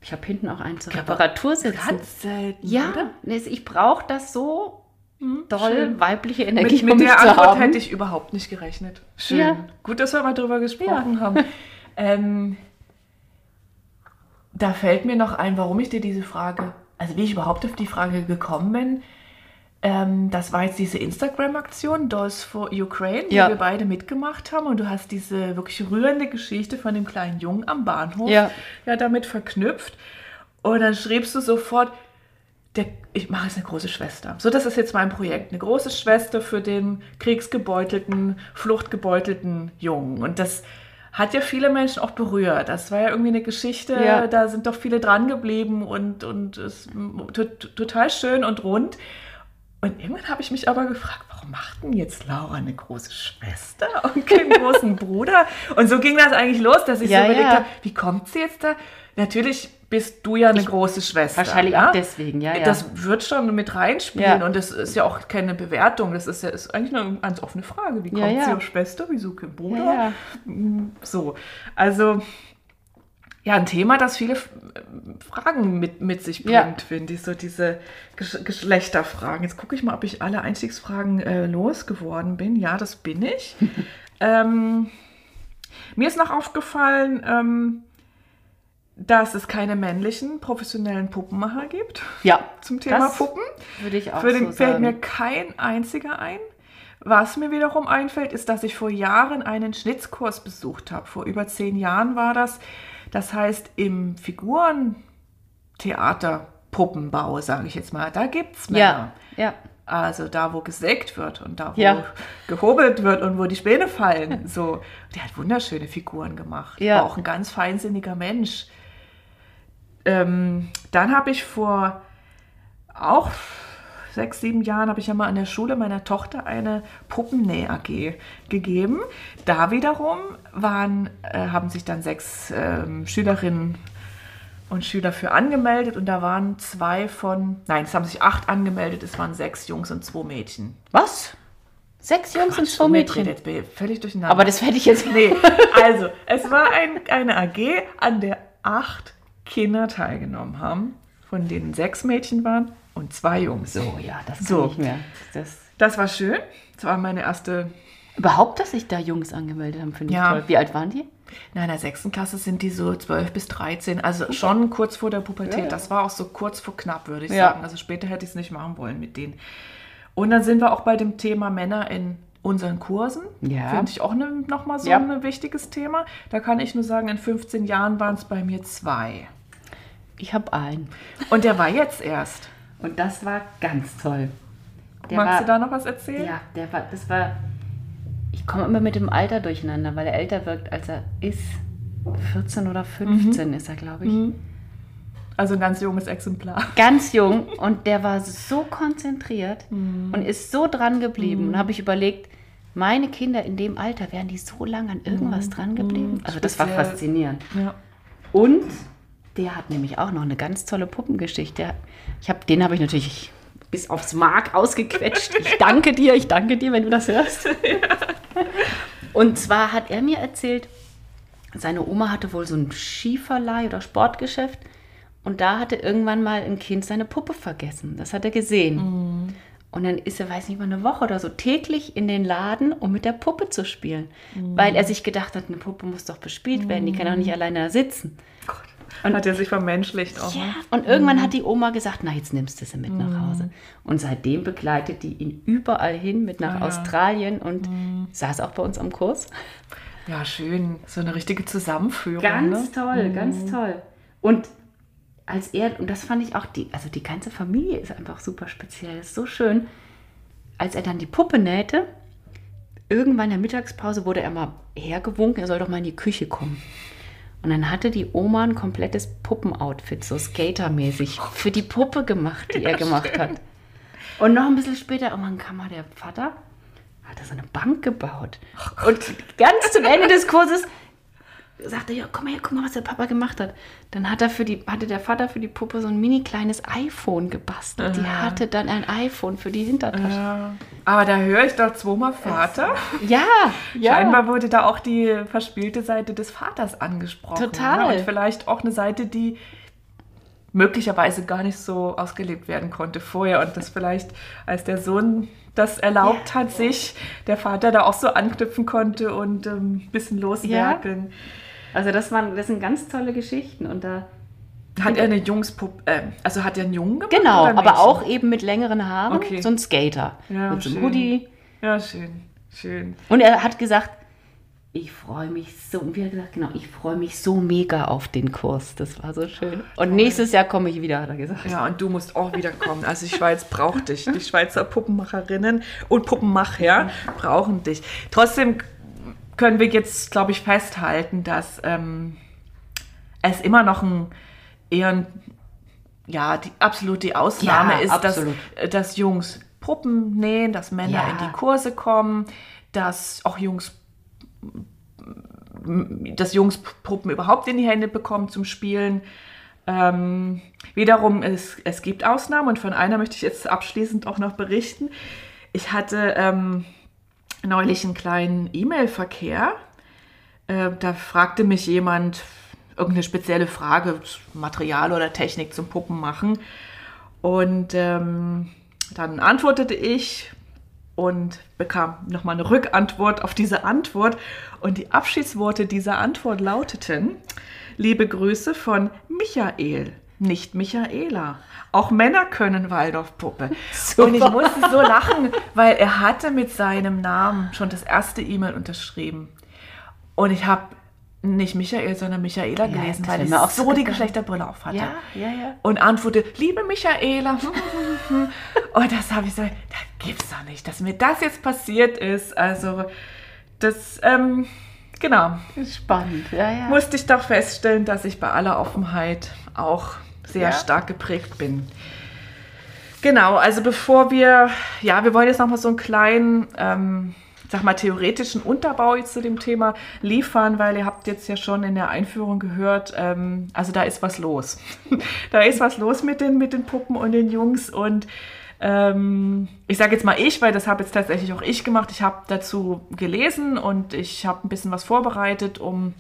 Speaker 1: ich habe hinten auch einen zur Reparatur sitzen.
Speaker 2: Ganz selten,
Speaker 1: ja,
Speaker 2: oder?
Speaker 1: ich brauche das so doll,
Speaker 2: schön.
Speaker 1: weibliche Energie,
Speaker 2: Mit, mit
Speaker 1: um
Speaker 2: der Antwort
Speaker 1: haben.
Speaker 2: hätte ich überhaupt nicht gerechnet. Schön.
Speaker 1: Ja.
Speaker 2: Gut, dass wir mal drüber gesprochen haben. <laughs> Ähm, da fällt mir noch ein, warum ich dir diese Frage, also wie ich überhaupt auf die Frage gekommen bin. Ähm, das war jetzt diese Instagram-Aktion Dolls for Ukraine, die
Speaker 1: Ja.
Speaker 2: wir beide mitgemacht haben. Und du hast diese wirklich rührende Geschichte von dem kleinen Jungen am Bahnhof
Speaker 1: Ja.
Speaker 2: ja damit verknüpft. Und dann schriebst du sofort, der, ich mache jetzt eine große Schwester. So, das ist jetzt mein Projekt. Eine große Schwester für den kriegsgebeutelten, fluchtgebeutelten Jungen. Und das hat ja viele Menschen auch berührt. Das war ja irgendwie eine Geschichte,
Speaker 1: Ja.
Speaker 2: da sind doch viele dran geblieben und, und es ist total schön und rund. Und irgendwann habe ich mich aber gefragt, warum macht denn jetzt Laura eine große Schwester <laughs> und keinen großen Bruder? Und so ging das eigentlich los, dass ich
Speaker 1: Ja,
Speaker 2: so überlegt
Speaker 1: ja.
Speaker 2: habe, wie kommt sie jetzt da? Natürlich bist du ja eine große Schwester.
Speaker 1: Wahrscheinlich
Speaker 2: ja?
Speaker 1: auch deswegen, ja, ja.
Speaker 2: Das wird schon mit reinspielen und das ist ja auch keine Bewertung. Das ist ja ist eigentlich eine ganz offene Frage. Wie kommt sie auf Schwester? Wieso kein Bruder?
Speaker 1: ja.
Speaker 2: So, also ja, ein Thema, das viele Fragen mit, mit sich bringt,
Speaker 1: Ja.
Speaker 2: finde ich, so diese Gesch Geschlechterfragen. Jetzt gucke ich mal, ob ich alle Einstiegsfragen äh, losgeworden bin. Ja, das bin ich. <laughs> ähm, mir ist noch aufgefallen, ähm, dass es keine männlichen professionellen Puppenmacher gibt
Speaker 1: Ja,
Speaker 2: zum Thema Puppen.
Speaker 1: würde ich auch
Speaker 2: Für den
Speaker 1: so
Speaker 2: fällt
Speaker 1: sagen.
Speaker 2: mir kein einziger ein. Was mir wiederum einfällt, ist, dass ich vor Jahren einen Schnitzkurs besucht habe. Vor über zehn Jahren war das. Das heißt, im Figurentheater, Puppenbau, sage ich jetzt mal, da gibt es Männer.
Speaker 1: ja, ja.
Speaker 2: Also da, wo gesägt wird und da, wo
Speaker 1: Ja.
Speaker 2: gehobelt wird und wo die Späne fallen. <laughs> So. Der hat wunderschöne Figuren gemacht.
Speaker 1: Ja.
Speaker 2: War auch ein ganz feinsinniger Mensch. Ähm, dann habe ich vor auch sechs, sieben Jahren habe ich ja mal an der Schule meiner Tochter eine Puppennäh-AG gegeben. Da wiederum waren, äh, haben sich dann sechs ähm, Schülerinnen und Schüler für angemeldet und da waren zwei von, nein, es haben sich acht angemeldet, es waren sechs Jungs und zwei Mädchen.
Speaker 1: Was? Sechs Jungs und zwei Mädchen.
Speaker 2: Jetzt bin ich völlig durcheinander.
Speaker 1: Aber das hätte ich jetzt.
Speaker 2: Nee, also, es war ein, eine AG, an der acht Kinder teilgenommen haben, von denen sechs Mädchen waren und zwei Jungs.
Speaker 1: So, ja, das kann
Speaker 2: So.
Speaker 1: ich mehr. Das,
Speaker 2: Das war schön. Das war meine erste.
Speaker 1: überhaupt, dass sich da Jungs angemeldet haben, finde ich
Speaker 2: Ja.
Speaker 1: toll. Wie alt waren die?
Speaker 2: Na, in der sechsten Klasse sind die so 12 bis 13, also schon kurz vor der Pubertät.
Speaker 1: Ja, ja.
Speaker 2: Das war auch so kurz vor knapp, würde ich sagen. Also später hätte ich es nicht machen wollen mit denen. Und dann sind wir auch bei dem Thema Männer in unseren Kursen.
Speaker 1: Ja.
Speaker 2: Finde ich auch ne, nochmal so
Speaker 1: Ja.
Speaker 2: ein wichtiges Thema. Da kann ich nur sagen, in 15 Jahren waren es bei mir zwei.
Speaker 1: Ich habe einen.
Speaker 2: Und der war jetzt erst.
Speaker 1: Und das war ganz toll. Der
Speaker 2: Magst
Speaker 1: war,
Speaker 2: du da noch was erzählen?
Speaker 1: Ja, der war, das war. Ich komme immer mit dem Alter durcheinander, weil er älter wirkt, als er ist. 14 oder 15
Speaker 2: Mhm.
Speaker 1: ist er, glaube ich.
Speaker 2: Also ein ganz junges Exemplar.
Speaker 1: Ganz jung und der war so konzentriert
Speaker 2: Mhm.
Speaker 1: und ist so dran geblieben. Und habe ich überlegt, meine Kinder in dem Alter, wären die so lange an irgendwas dran geblieben? Also das war
Speaker 2: Mhm.
Speaker 1: Faszinierend.
Speaker 2: Ja.
Speaker 1: Und der hat nämlich auch noch eine ganz tolle Puppengeschichte. Ich hab, den habe ich natürlich bis aufs Mark ausgequetscht. Ich danke dir, ich danke dir, wenn du das hörst. <laughs> Und zwar hat er mir erzählt, seine Oma hatte wohl so ein Skiverleih oder Sportgeschäft und da hatte irgendwann mal ein Kind seine Puppe vergessen. Das hat er gesehen. Und dann ist er, weiß nicht mal, eine Woche oder so täglich in den Laden, um mit der Puppe zu spielen. Weil er sich gedacht hat, eine Puppe muss doch bespielt werden, die kann doch nicht alleine da sitzen.
Speaker 2: Und hat er sich vermenschlicht auch.
Speaker 1: Ja,
Speaker 2: Ne?
Speaker 1: und irgendwann hat die Oma gesagt, na, jetzt nimmst du sie mit nach Hause. Und seitdem begleitet die ihn überall hin mit nach
Speaker 2: ja.
Speaker 1: Australien und saß auch bei uns am Kurs.
Speaker 2: Ja, schön. So eine richtige Zusammenführung.
Speaker 1: Ganz
Speaker 2: ne?
Speaker 1: toll, ganz toll. Und als er, und das fand ich auch, die, also die ganze Familie ist einfach super speziell, ist so schön. Als er dann die Puppe nähte, irgendwann in der Mittagspause wurde er mal hergewunken, er soll doch mal in die Küche kommen. Und dann hatte die Oma ein komplettes Puppenoutfit, so skatermäßig, für die Puppe gemacht, die er gemacht hat. Und noch ein bisschen später, irgendwann kam mal der Vater, hat er so eine Bank gebaut. und ganz zum Ende des Kurses sagte, ja, komm mal her, guck mal, was der Papa gemacht hat. Dann hat er für die, hatte der Vater für die Puppe so ein mini kleines iPhone gebastelt. Die hatte dann ein iPhone für die Hintertasche.
Speaker 2: Ja. Aber da höre ich doch zweimal Vater.
Speaker 1: Ja, ja.
Speaker 2: Scheinbar wurde da auch die verspielte Seite des Vaters angesprochen.
Speaker 1: Total.
Speaker 2: Ne? Und vielleicht auch eine Seite, die möglicherweise gar nicht so ausgelebt werden konnte vorher und das vielleicht, als der Sohn das erlaubt hat, sich der Vater da auch so anknüpfen konnte und ähm, ein bisschen loswerkeln.
Speaker 1: Also das waren, das sind ganz tolle Geschichten und da
Speaker 2: Hat er eine Jungspuppe, äh, also hat er einen Jungen gemacht?
Speaker 1: genau, aber auch eben mit längeren Haaren,
Speaker 2: Okay.
Speaker 1: so ein Skater
Speaker 2: Ja,
Speaker 1: mit so einem. Hoodie.
Speaker 2: Ja, schön, schön.
Speaker 1: Und er hat gesagt, ich freue mich so, wie hat er gesagt, genau, ich freue mich so mega auf den Kurs. Das war so schön. Und nächstes Jahr komme ich wieder, hat er gesagt.
Speaker 2: Ja, und du musst auch wieder kommen. Also die Schweiz braucht dich. Die Schweizer Puppenmacherinnen und Puppenmacher brauchen dich. Trotzdem können wir jetzt, glaube ich, festhalten, dass ähm, es immer noch ein eher ein, ja, die absolut die Ausnahme
Speaker 1: Ja,
Speaker 2: ist,
Speaker 1: absolut.
Speaker 2: dass, dass Jungs Puppen nähen, dass Männer
Speaker 1: Ja.
Speaker 2: in die Kurse kommen, dass auch Jungs dass Jungs Puppen überhaupt in die Hände bekommen zum Spielen. Ähm, wiederum, es, es gibt Ausnahmen und von einer möchte ich jetzt abschließend auch noch berichten. Ich hatte ähm, neulich einen kleinen E-Mail-Verkehr. Äh, da fragte mich jemand irgendeine spezielle Frage, Material oder Technik zum Puppenmachen. Und ähm, dann antwortete ich und bekam nochmal eine Rückantwort auf diese Antwort. Und die Abschiedsworte dieser Antwort lauteten, liebe Grüße von Michael, nicht Michaela. Auch Männer können Waldorfpuppe. <laughs> Und ich musste so lachen, weil er hatte mit seinem Namen schon das erste E-Mail unterschrieben. Und ich habe nicht Michael, sondern Michaela
Speaker 1: Ja,
Speaker 2: gelesen,
Speaker 1: das
Speaker 2: weil ich
Speaker 1: auch
Speaker 2: so die. Geschlechterbrille auf hatte
Speaker 1: Ja, ja, ja.
Speaker 2: und antworte, liebe Michaela. <laughs> und das habe ich so, da gibt's doch nicht, dass mir das jetzt passiert ist. Also, das, ähm, genau,
Speaker 1: Spannend, ja, ja.
Speaker 2: musste ich doch feststellen, dass ich bei aller Offenheit auch sehr
Speaker 1: Ja.
Speaker 2: stark geprägt bin. Genau, also bevor wir, ja, wir wollen jetzt nochmal so einen kleinen, ähm, sag mal, theoretischen Unterbau jetzt zu dem Thema liefern, weil ihr habt jetzt ja schon in der Einführung gehört, ähm, also da ist was los. <laughs> da ist was los mit den, mit den Puppen und den Jungs und ähm, ich sage jetzt mal ich, weil das habe jetzt tatsächlich auch ich gemacht. Ich habe dazu gelesen und ich habe ein bisschen was vorbereitet, um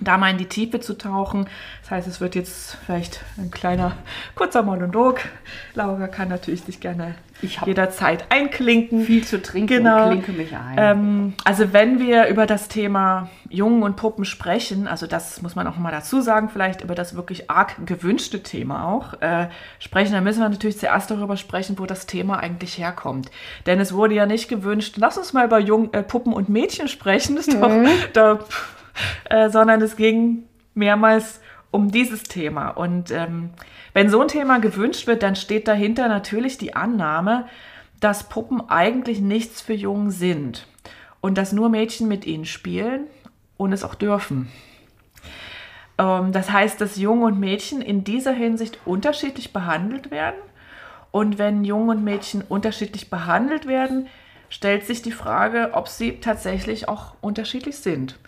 Speaker 2: da mal in die Tiefe zu tauchen. Das heißt, es wird jetzt vielleicht ein kleiner, kurzer Monolog. Laura kann natürlich sich gerne jederzeit einklinken.
Speaker 1: viel zu trinken
Speaker 2: Genau.
Speaker 1: klinke mich ein.
Speaker 2: Ähm, also wenn wir über das Thema Jungen und Puppen sprechen, also das muss man auch mal dazu sagen, vielleicht über das wirklich arg gewünschte Thema auch äh, sprechen, dann müssen wir natürlich zuerst darüber sprechen, wo das Thema eigentlich herkommt. Denn es wurde ja nicht gewünscht, lass uns mal über Jung, äh, Puppen und Mädchen sprechen, das ist doch, da, <laughs> äh, sondern es ging mehrmals um dieses Thema. Und ähm, wenn so ein Thema gewünscht wird, dann steht dahinter natürlich die Annahme, dass Puppen eigentlich nichts für Jungen sind und dass nur Mädchen mit ihnen spielen und es auch dürfen. Ähm, das heißt, dass Jungen und Mädchen in dieser Hinsicht unterschiedlich behandelt werden. Und wenn Jungen und Mädchen unterschiedlich behandelt werden, stellt sich die Frage, ob sie tatsächlich auch unterschiedlich sind.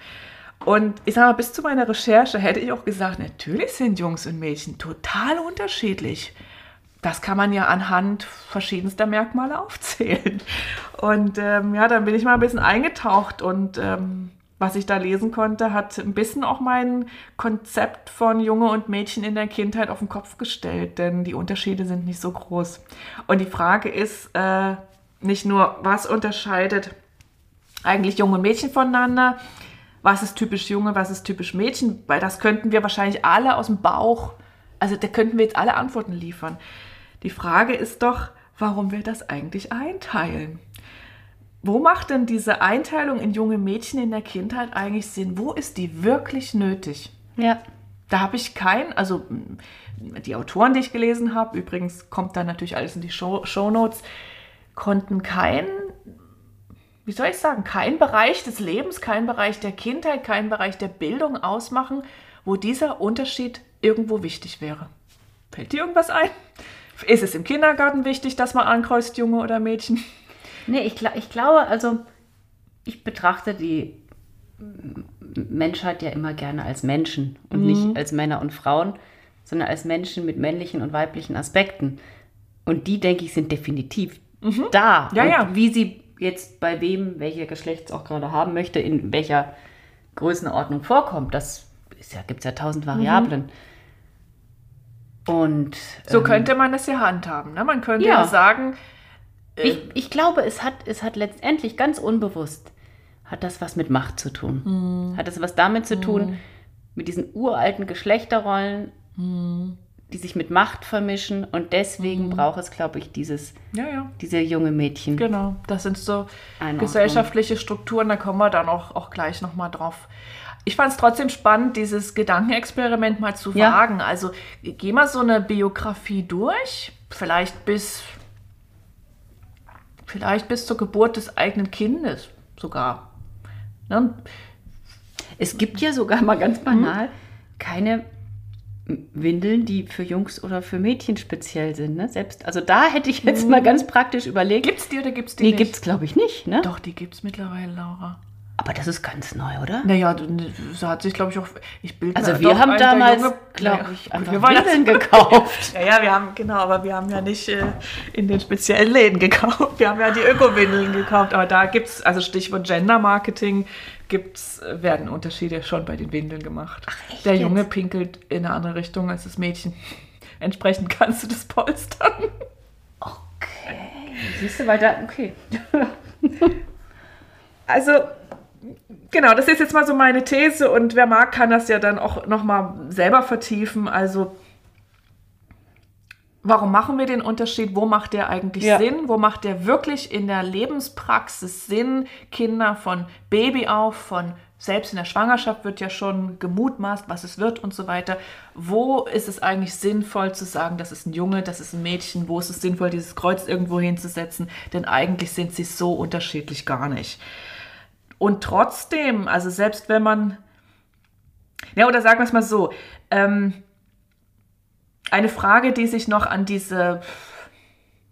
Speaker 2: Und ich sage mal, bis zu meiner Recherche hätte ich auch gesagt, natürlich sind Jungs und Mädchen total unterschiedlich. Das kann man ja anhand verschiedenster Merkmale aufzählen. Und ähm, ja, dann bin ich mal ein bisschen eingetaucht und ähm, was ich da lesen konnte, hat ein bisschen auch mein Konzept von Junge und Mädchen in der Kindheit auf den Kopf gestellt, denn die Unterschiede sind nicht so groß. Und die Frage ist äh, nicht nur, was unterscheidet eigentlich Junge und Mädchen voneinander, was ist typisch Junge, was ist typisch Mädchen, weil das könnten wir wahrscheinlich alle aus dem Bauch, also da könnten wir jetzt alle Antworten liefern. Die Frage ist doch, warum wir das eigentlich einteilen. Wo macht denn diese Einteilung in junge Mädchen in der Kindheit eigentlich Sinn? Wo ist die wirklich nötig?
Speaker 1: ja.
Speaker 2: Da habe ich kein, also die Autoren, die ich gelesen habe, übrigens kommt dann natürlich alles in die Show, Shownotes, konnten kein, wie soll ich sagen, kein Bereich des Lebens, kein Bereich der Kindheit, kein Bereich der Bildung ausmachen, wo dieser Unterschied irgendwo wichtig wäre. Fällt dir irgendwas ein? Ist es im Kindergarten wichtig, dass man ankreuzt, Junge oder Mädchen?
Speaker 1: Nee, ich, ich glaube, also ich betrachte die Menschheit ja immer gerne als Menschen und nicht als Männer und Frauen, sondern als Menschen mit männlichen und weiblichen Aspekten. Und die, denke ich, sind definitiv da.
Speaker 2: Ja, ja.
Speaker 1: Wie sie jetzt bei wem, welcher Geschlechts auch gerade haben möchte, in welcher Größenordnung vorkommt, das ist ja, gibt es ja tausend Variablen. Und
Speaker 2: So
Speaker 1: ähm,
Speaker 2: könnte man es ja handhaben. Ne? Man könnte
Speaker 1: Ja.
Speaker 2: ja, sagen,
Speaker 1: Ich, ich glaube, es hat, es hat letztendlich ganz unbewusst, hat das was mit Macht zu tun.
Speaker 2: Hm.
Speaker 1: Hat das was damit zu tun, mit diesen uralten Geschlechterrollen,
Speaker 2: Hm.
Speaker 1: Die sich mit Macht vermischen. Und deswegen braucht es, glaube ich, dieses,
Speaker 2: ja, ja,
Speaker 1: diese junge Mädchen.
Speaker 2: genau. Das sind so
Speaker 1: Einordnung.
Speaker 2: gesellschaftliche Strukturen, da kommen wir dann auch, auch gleich nochmal drauf. Ich fand es trotzdem spannend, dieses Gedankenexperiment mal zu
Speaker 1: Ja.
Speaker 2: wagen. Also geh mal so eine Biografie durch, vielleicht bis, vielleicht bis zur Geburt des eigenen Kindes sogar. Ne?
Speaker 1: Es gibt ja sogar mal ganz banal keine Windeln, die für Jungs oder für Mädchen speziell sind. Ne? Selbst, also da hätte ich jetzt mal ganz praktisch überlegt.
Speaker 2: Gibt's die oder gibt's die
Speaker 1: nee,
Speaker 2: nicht?
Speaker 1: gibt's glaube ich nicht. Ne?
Speaker 2: Doch, die gibt's mittlerweile, Laura.
Speaker 1: Aber das ist ganz neu, oder?
Speaker 2: Naja, so hat sich, glaube ich, auch. Ich bild
Speaker 1: Also wir haben
Speaker 2: ein,
Speaker 1: damals, glaube ich, einfach
Speaker 2: wir
Speaker 1: Windeln gekauft. <laughs>
Speaker 2: Ja, ja, wir haben, genau, aber wir haben ja nicht äh, in den speziellen Läden gekauft. Wir haben ja die Öko-Windeln gekauft. Aber da gibt es, also Stichwort Gender-Marketing, gibt's, äh, werden Unterschiede schon bei den Windeln gemacht.
Speaker 1: echt
Speaker 2: Der Junge
Speaker 1: jetzt?
Speaker 2: pinkelt in eine andere Richtung als das Mädchen. <laughs> Entsprechend kannst du das polstern.
Speaker 1: Siehst du weiter? Okay. <laughs>
Speaker 2: Also, genau, das ist jetzt mal so meine These und wer mag, kann das ja dann auch nochmal selber vertiefen. Also, warum machen wir den Unterschied? Wo macht der eigentlich
Speaker 1: Ja.
Speaker 2: Sinn? Wo macht der wirklich in der Lebenspraxis Sinn? Kinder von Baby auf, von selbst in der Schwangerschaft wird ja schon gemutmaßt, was es wird und so weiter. Wo ist es eigentlich sinnvoll zu sagen, das ist ein Junge, das ist ein Mädchen? Wo ist es sinnvoll, dieses Kreuz irgendwo hinzusetzen? Denn eigentlich sind sie so unterschiedlich gar nicht. Und trotzdem, also selbst wenn man, ja, oder sagen wir es mal so, ähm, eine Frage, die sich noch an diese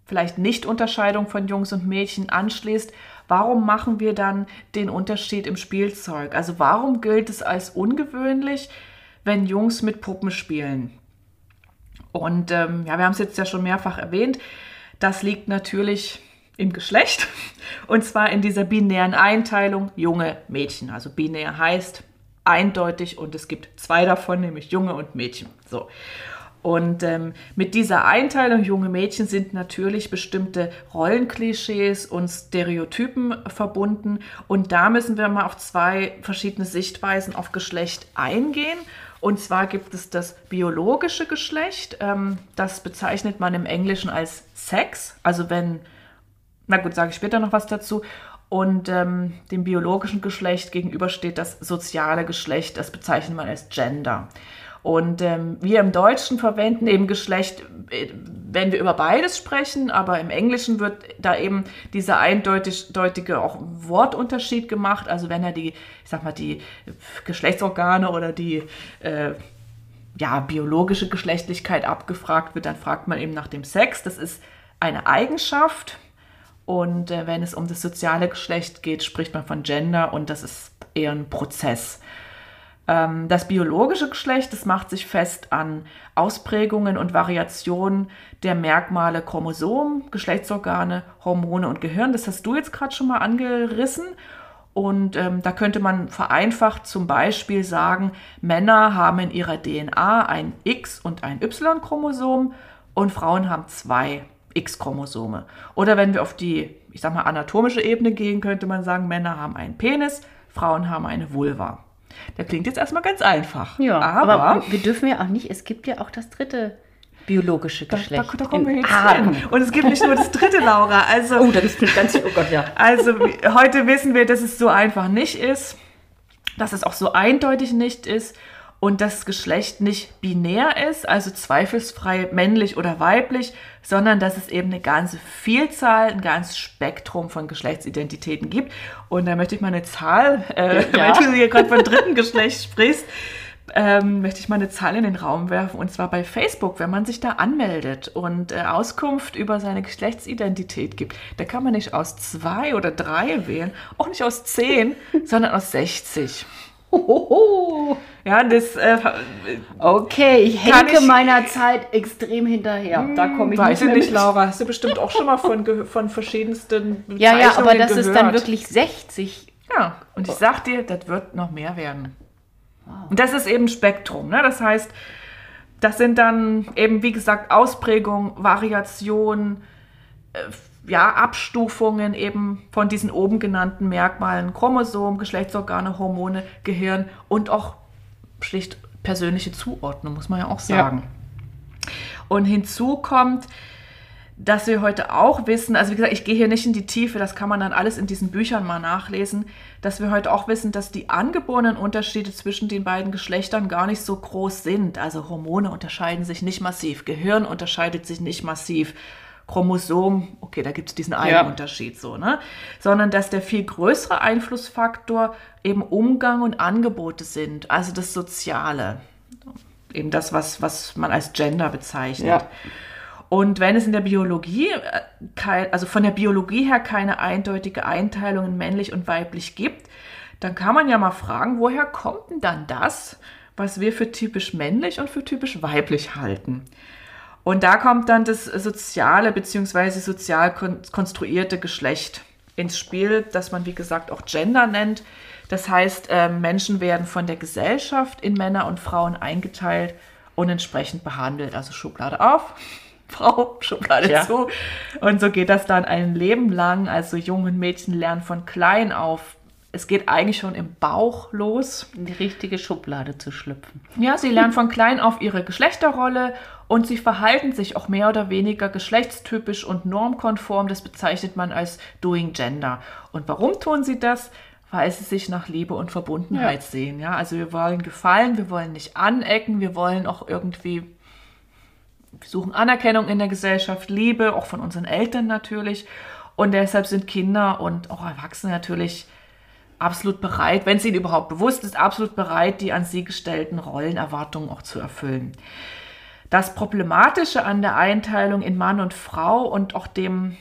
Speaker 2: vielleicht Nicht-Unterscheidung von Jungs und Mädchen anschließt, warum machen wir dann den Unterschied im Spielzeug? Also warum gilt es als ungewöhnlich, wenn Jungs mit Puppen spielen? Und ähm, ja, wir haben es jetzt ja schon mehrfach erwähnt, das liegt natürlich im Geschlecht <laughs> und zwar in dieser binären Einteilung Junge, Mädchen. Also binär heißt eindeutig und es gibt zwei davon, nämlich Junge und Mädchen. So. Und ähm, mit dieser Einteilung junge Mädchen sind natürlich bestimmte Rollenklischees und Stereotypen verbunden. Und da müssen wir mal auf zwei verschiedene Sichtweisen auf Geschlecht eingehen. Und zwar gibt es das biologische Geschlecht. Ähm, das bezeichnet man im Englischen als Sex. Also wenn, na gut, sage ich später noch was dazu. Und ähm, dem biologischen Geschlecht gegenüber steht das soziale Geschlecht. Das bezeichnet man als Gender. Und ähm, wir im Deutschen verwenden eben Geschlecht, äh, wenn wir über beides sprechen, aber im Englischen wird da eben dieser eindeutige auch Wortunterschied gemacht. Also wenn er die, ich sag mal, die Geschlechtsorgane oder die äh, ja, biologische Geschlechtlichkeit abgefragt wird, dann fragt man eben nach dem Sex. Das ist eine Eigenschaft. Und äh, wenn es um das soziale Geschlecht geht, spricht man von Gender und das ist eher ein Prozess. Ähm, das biologische Geschlecht, das macht sich fest an Ausprägungen und Variationen der Merkmale Chromosom, Geschlechtsorgane, Hormone und Gehirn. Das hast du jetzt gerade schon mal angerissen. Und ähm, da könnte man vereinfacht zum Beispiel sagen, Männer haben in ihrer DNA ein X- und ein Y-Chromosom und Frauen haben zwei X-Chromosome. Oder wenn wir auf die, ich sag mal, anatomische Ebene gehen, könnte man sagen, Männer haben einen Penis, Frauen haben eine Vulva. Der klingt jetzt erstmal ganz einfach.
Speaker 1: Ja,
Speaker 2: aber,
Speaker 1: aber, wir dürfen ja auch nicht, es gibt ja auch das dritte biologische
Speaker 2: da,
Speaker 1: Geschlecht.
Speaker 2: da, da kommen wir jetzt hin. Und es gibt nicht nur das dritte, Laura. Also,
Speaker 1: Oh, das ist ganz, oh Gott, ja.
Speaker 2: Also heute wissen wir, dass es so einfach nicht ist, dass es auch so eindeutig nicht ist und dass Geschlecht nicht binär ist, also zweifelsfrei männlich oder weiblich, sondern dass es eben eine ganze Vielzahl, ein ganzes Spektrum von Geschlechtsidentitäten gibt. Und da möchte ich mal eine Zahl, äh,
Speaker 1: Ja. <laughs>
Speaker 2: weil du hier gerade von dritten Geschlecht sprichst. ähm, möchte ich mal eine Zahl in den Raum werfen. Und zwar bei Facebook, wenn man sich da anmeldet und äh, Auskunft über seine Geschlechtsidentität gibt, da kann man nicht aus zwei oder drei wählen, auch nicht aus zehn, sondern aus 60.
Speaker 1: Hohoho.
Speaker 2: Ja, das äh,
Speaker 1: Okay, ich
Speaker 2: ich-
Speaker 1: meiner Zeit extrem hinterher. Da komme ich
Speaker 2: weiß
Speaker 1: nicht
Speaker 2: ich nicht. Laura. Hast du bestimmt auch schon mal von, von verschiedensten <laughs>
Speaker 1: Ja, ja, aber das ist dann
Speaker 2: gehört.
Speaker 1: wirklich 60.
Speaker 2: Ja, und ich sag dir, das wird noch mehr werden. Und das ist eben Spektrum, ne? Das heißt, das sind dann eben, wie gesagt, Ausprägungen, Variationen, äh, ja, Abstufungen eben von diesen oben genannten Merkmalen, Chromosom, Geschlechtsorgane, Hormone, Gehirn und auch schlicht persönliche Zuordnung, muss man ja auch sagen. Und hinzu kommt, dass wir heute auch wissen, also wie gesagt, ich gehe hier nicht in die Tiefe, das kann man dann alles in diesen Büchern mal nachlesen, dass wir heute auch wissen, dass die angeborenen Unterschiede zwischen den beiden Geschlechtern gar nicht so groß sind. Also Hormone unterscheiden sich nicht massiv, Gehirn unterscheidet sich nicht massiv, Chromosom, okay, da gibt es diesen einen
Speaker 1: Ja.
Speaker 2: Unterschied so, ne? Sondern dass der viel größere Einflussfaktor eben Umgang und Angebote sind, also das Soziale. Eben das, was, was man als Gender bezeichnet.
Speaker 1: Ja.
Speaker 2: Und wenn es in der Biologie, äh, kein, also von der Biologie her keine eindeutige Einteilung in männlich und weiblich gibt, dann kann man ja mal fragen, woher kommt denn dann das, was wir für typisch männlich und für typisch weiblich halten? Und da kommt dann das soziale bzw. sozial kon konstruierte Geschlecht ins Spiel, das man wie gesagt auch Gender nennt. Das heißt, äh, Menschen werden von der Gesellschaft in Männer und Frauen eingeteilt und entsprechend behandelt. Also Schublade auf, <laughs> Frau, Schublade
Speaker 1: Ja.
Speaker 2: zu. Und so geht das dann ein Leben lang. Also Jungen und Mädchen lernen von klein auf. Es geht eigentlich schon im Bauch los.
Speaker 1: In die richtige Schublade zu schlüpfen.
Speaker 2: Ja, sie lernen von klein auf ihre Geschlechterrolle und sie verhalten sich auch mehr oder weniger geschlechtstypisch und normkonform. Das bezeichnet man als Doing Gender. Und warum tun sie das? Weil sie sich nach Liebe und Verbundenheit
Speaker 1: Ja.
Speaker 2: sehen. Ja, also wir wollen gefallen, wir wollen nicht anecken, wir wollen auch irgendwie wir suchen Anerkennung in der Gesellschaft, Liebe, auch von unseren Eltern natürlich. Und deshalb sind Kinder und auch Erwachsene natürlich absolut bereit, wenn es ihnen überhaupt bewusst ist, absolut bereit, die an sie gestellten Rollenerwartungen auch zu erfüllen. Das Problematische an der Einteilung in Mann und Frau und auch dem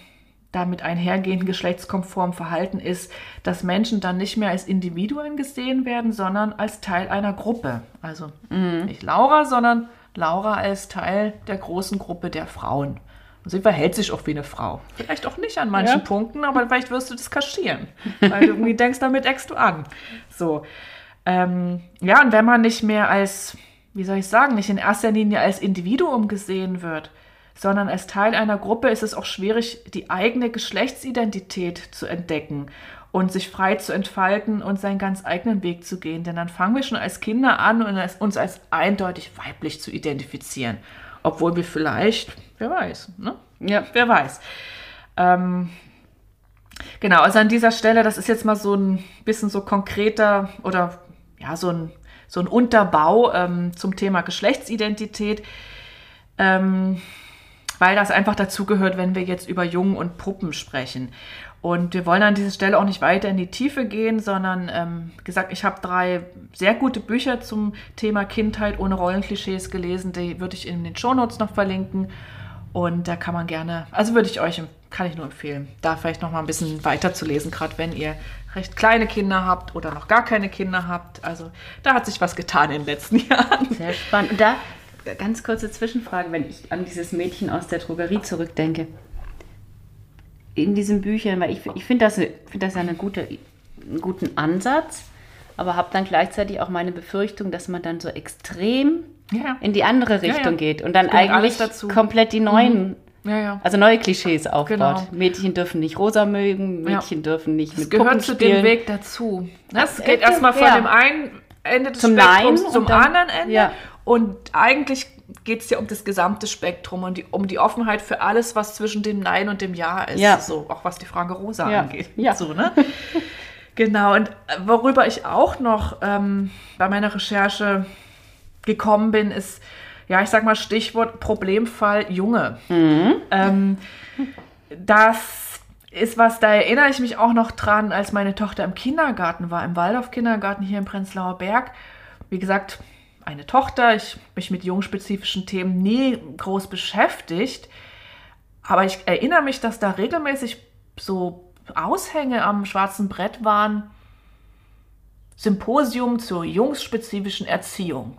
Speaker 2: damit einhergehenden geschlechtskonformen Verhalten ist, dass Menschen dann nicht mehr als Individuen gesehen werden, sondern als Teil einer Gruppe. Also nicht Laura, sondern Laura als Teil der großen Gruppe der Frauen. Und sie verhält sich auch wie eine Frau. Vielleicht auch nicht an manchen
Speaker 1: Ja.
Speaker 2: Punkten, aber vielleicht wirst du das kaschieren. <laughs> Weil du irgendwie denkst, damit eckst du an. So. Ähm, ja, und wenn man nicht mehr als, wie soll ich sagen, nicht in erster Linie als Individuum gesehen wird, sondern als Teil einer Gruppe, ist es auch schwierig, die eigene Geschlechtsidentität zu entdecken und sich frei zu entfalten und seinen ganz eigenen Weg zu gehen. Denn dann fangen wir schon als Kinder an, uns als eindeutig weiblich zu identifizieren. Obwohl wir vielleicht, wer weiß, ne?
Speaker 1: Ja.
Speaker 2: Wer weiß. Ähm, genau, also an dieser Stelle, das ist jetzt mal so ein bisschen so konkreter oder ja, so ein, so ein Unterbau ähm, zum Thema Geschlechtsidentität, ähm, weil das einfach dazugehört, wenn wir jetzt über Jungen und Puppen sprechen. Und wir wollen an dieser Stelle auch nicht weiter in die Tiefe gehen, sondern, ähm, gesagt, ich habe drei sehr gute Bücher zum Thema Kindheit ohne Rollenklischees gelesen. Die würde ich in den Shownotes noch verlinken. Und da kann man gerne, also würde ich euch, kann ich nur empfehlen, da vielleicht noch mal ein bisschen weiter zu lesen, gerade wenn ihr recht kleine Kinder habt oder noch gar keine Kinder habt. Also da hat sich was getan in den letzten <laughs> Jahren.
Speaker 1: Sehr spannend. Und da ganz kurze Zwischenfrage, wenn ich an dieses Mädchen aus der Drogerie zurückdenke. In diesen Büchern, weil ich, ich finde das, find das ja eine gute, einen guten Ansatz, aber habe dann gleichzeitig auch meine Befürchtung, dass man dann so extrem
Speaker 2: Ja.
Speaker 1: in die andere
Speaker 2: Ja,
Speaker 1: Richtung
Speaker 2: ja.
Speaker 1: geht und dann
Speaker 2: Gehört
Speaker 1: eigentlich komplett die neuen,
Speaker 2: Ja, ja.
Speaker 1: also neue Klischees aufbaut.
Speaker 2: Genau.
Speaker 1: Mädchen dürfen nicht rosa mögen,
Speaker 2: Ja.
Speaker 1: Mädchen dürfen nicht
Speaker 2: Es
Speaker 1: mit
Speaker 2: gehört
Speaker 1: Puppen
Speaker 2: zu
Speaker 1: spielen.
Speaker 2: dem Weg dazu. Das
Speaker 1: Ja,
Speaker 2: geht
Speaker 1: ja,
Speaker 2: erstmal von
Speaker 1: ja.
Speaker 2: dem einen Ende des
Speaker 1: Zum
Speaker 2: Spektrums
Speaker 1: Nein
Speaker 2: zum
Speaker 1: dann-
Speaker 2: anderen Ende.
Speaker 1: ja.
Speaker 2: Und eigentlich geht es ja um das gesamte Spektrum und die, um die Offenheit für alles, was zwischen dem Nein und dem Ja ist.
Speaker 1: Ja.
Speaker 2: So, auch was die Frage Rosa
Speaker 1: Ja.
Speaker 2: angeht.
Speaker 1: Ja.
Speaker 2: So, ne? genau. Und äh, worüber ich auch noch ähm, bei meiner Recherche gekommen bin, ist, ja, ich sag mal Stichwort Problemfall Junge. Ähm, das ist was, da erinnere ich mich auch noch dran, als meine Tochter im Kindergarten war, im Waldorf-Kindergarten hier im Prenzlauer Berg. Wie gesagt, eine Tochter. Ich mich mit jungspezifischen Themen nie groß beschäftigt. Aber ich erinnere mich, dass da regelmäßig so Aushänge am schwarzen Brett waren. Symposium zur jungsspezifischen Erziehung.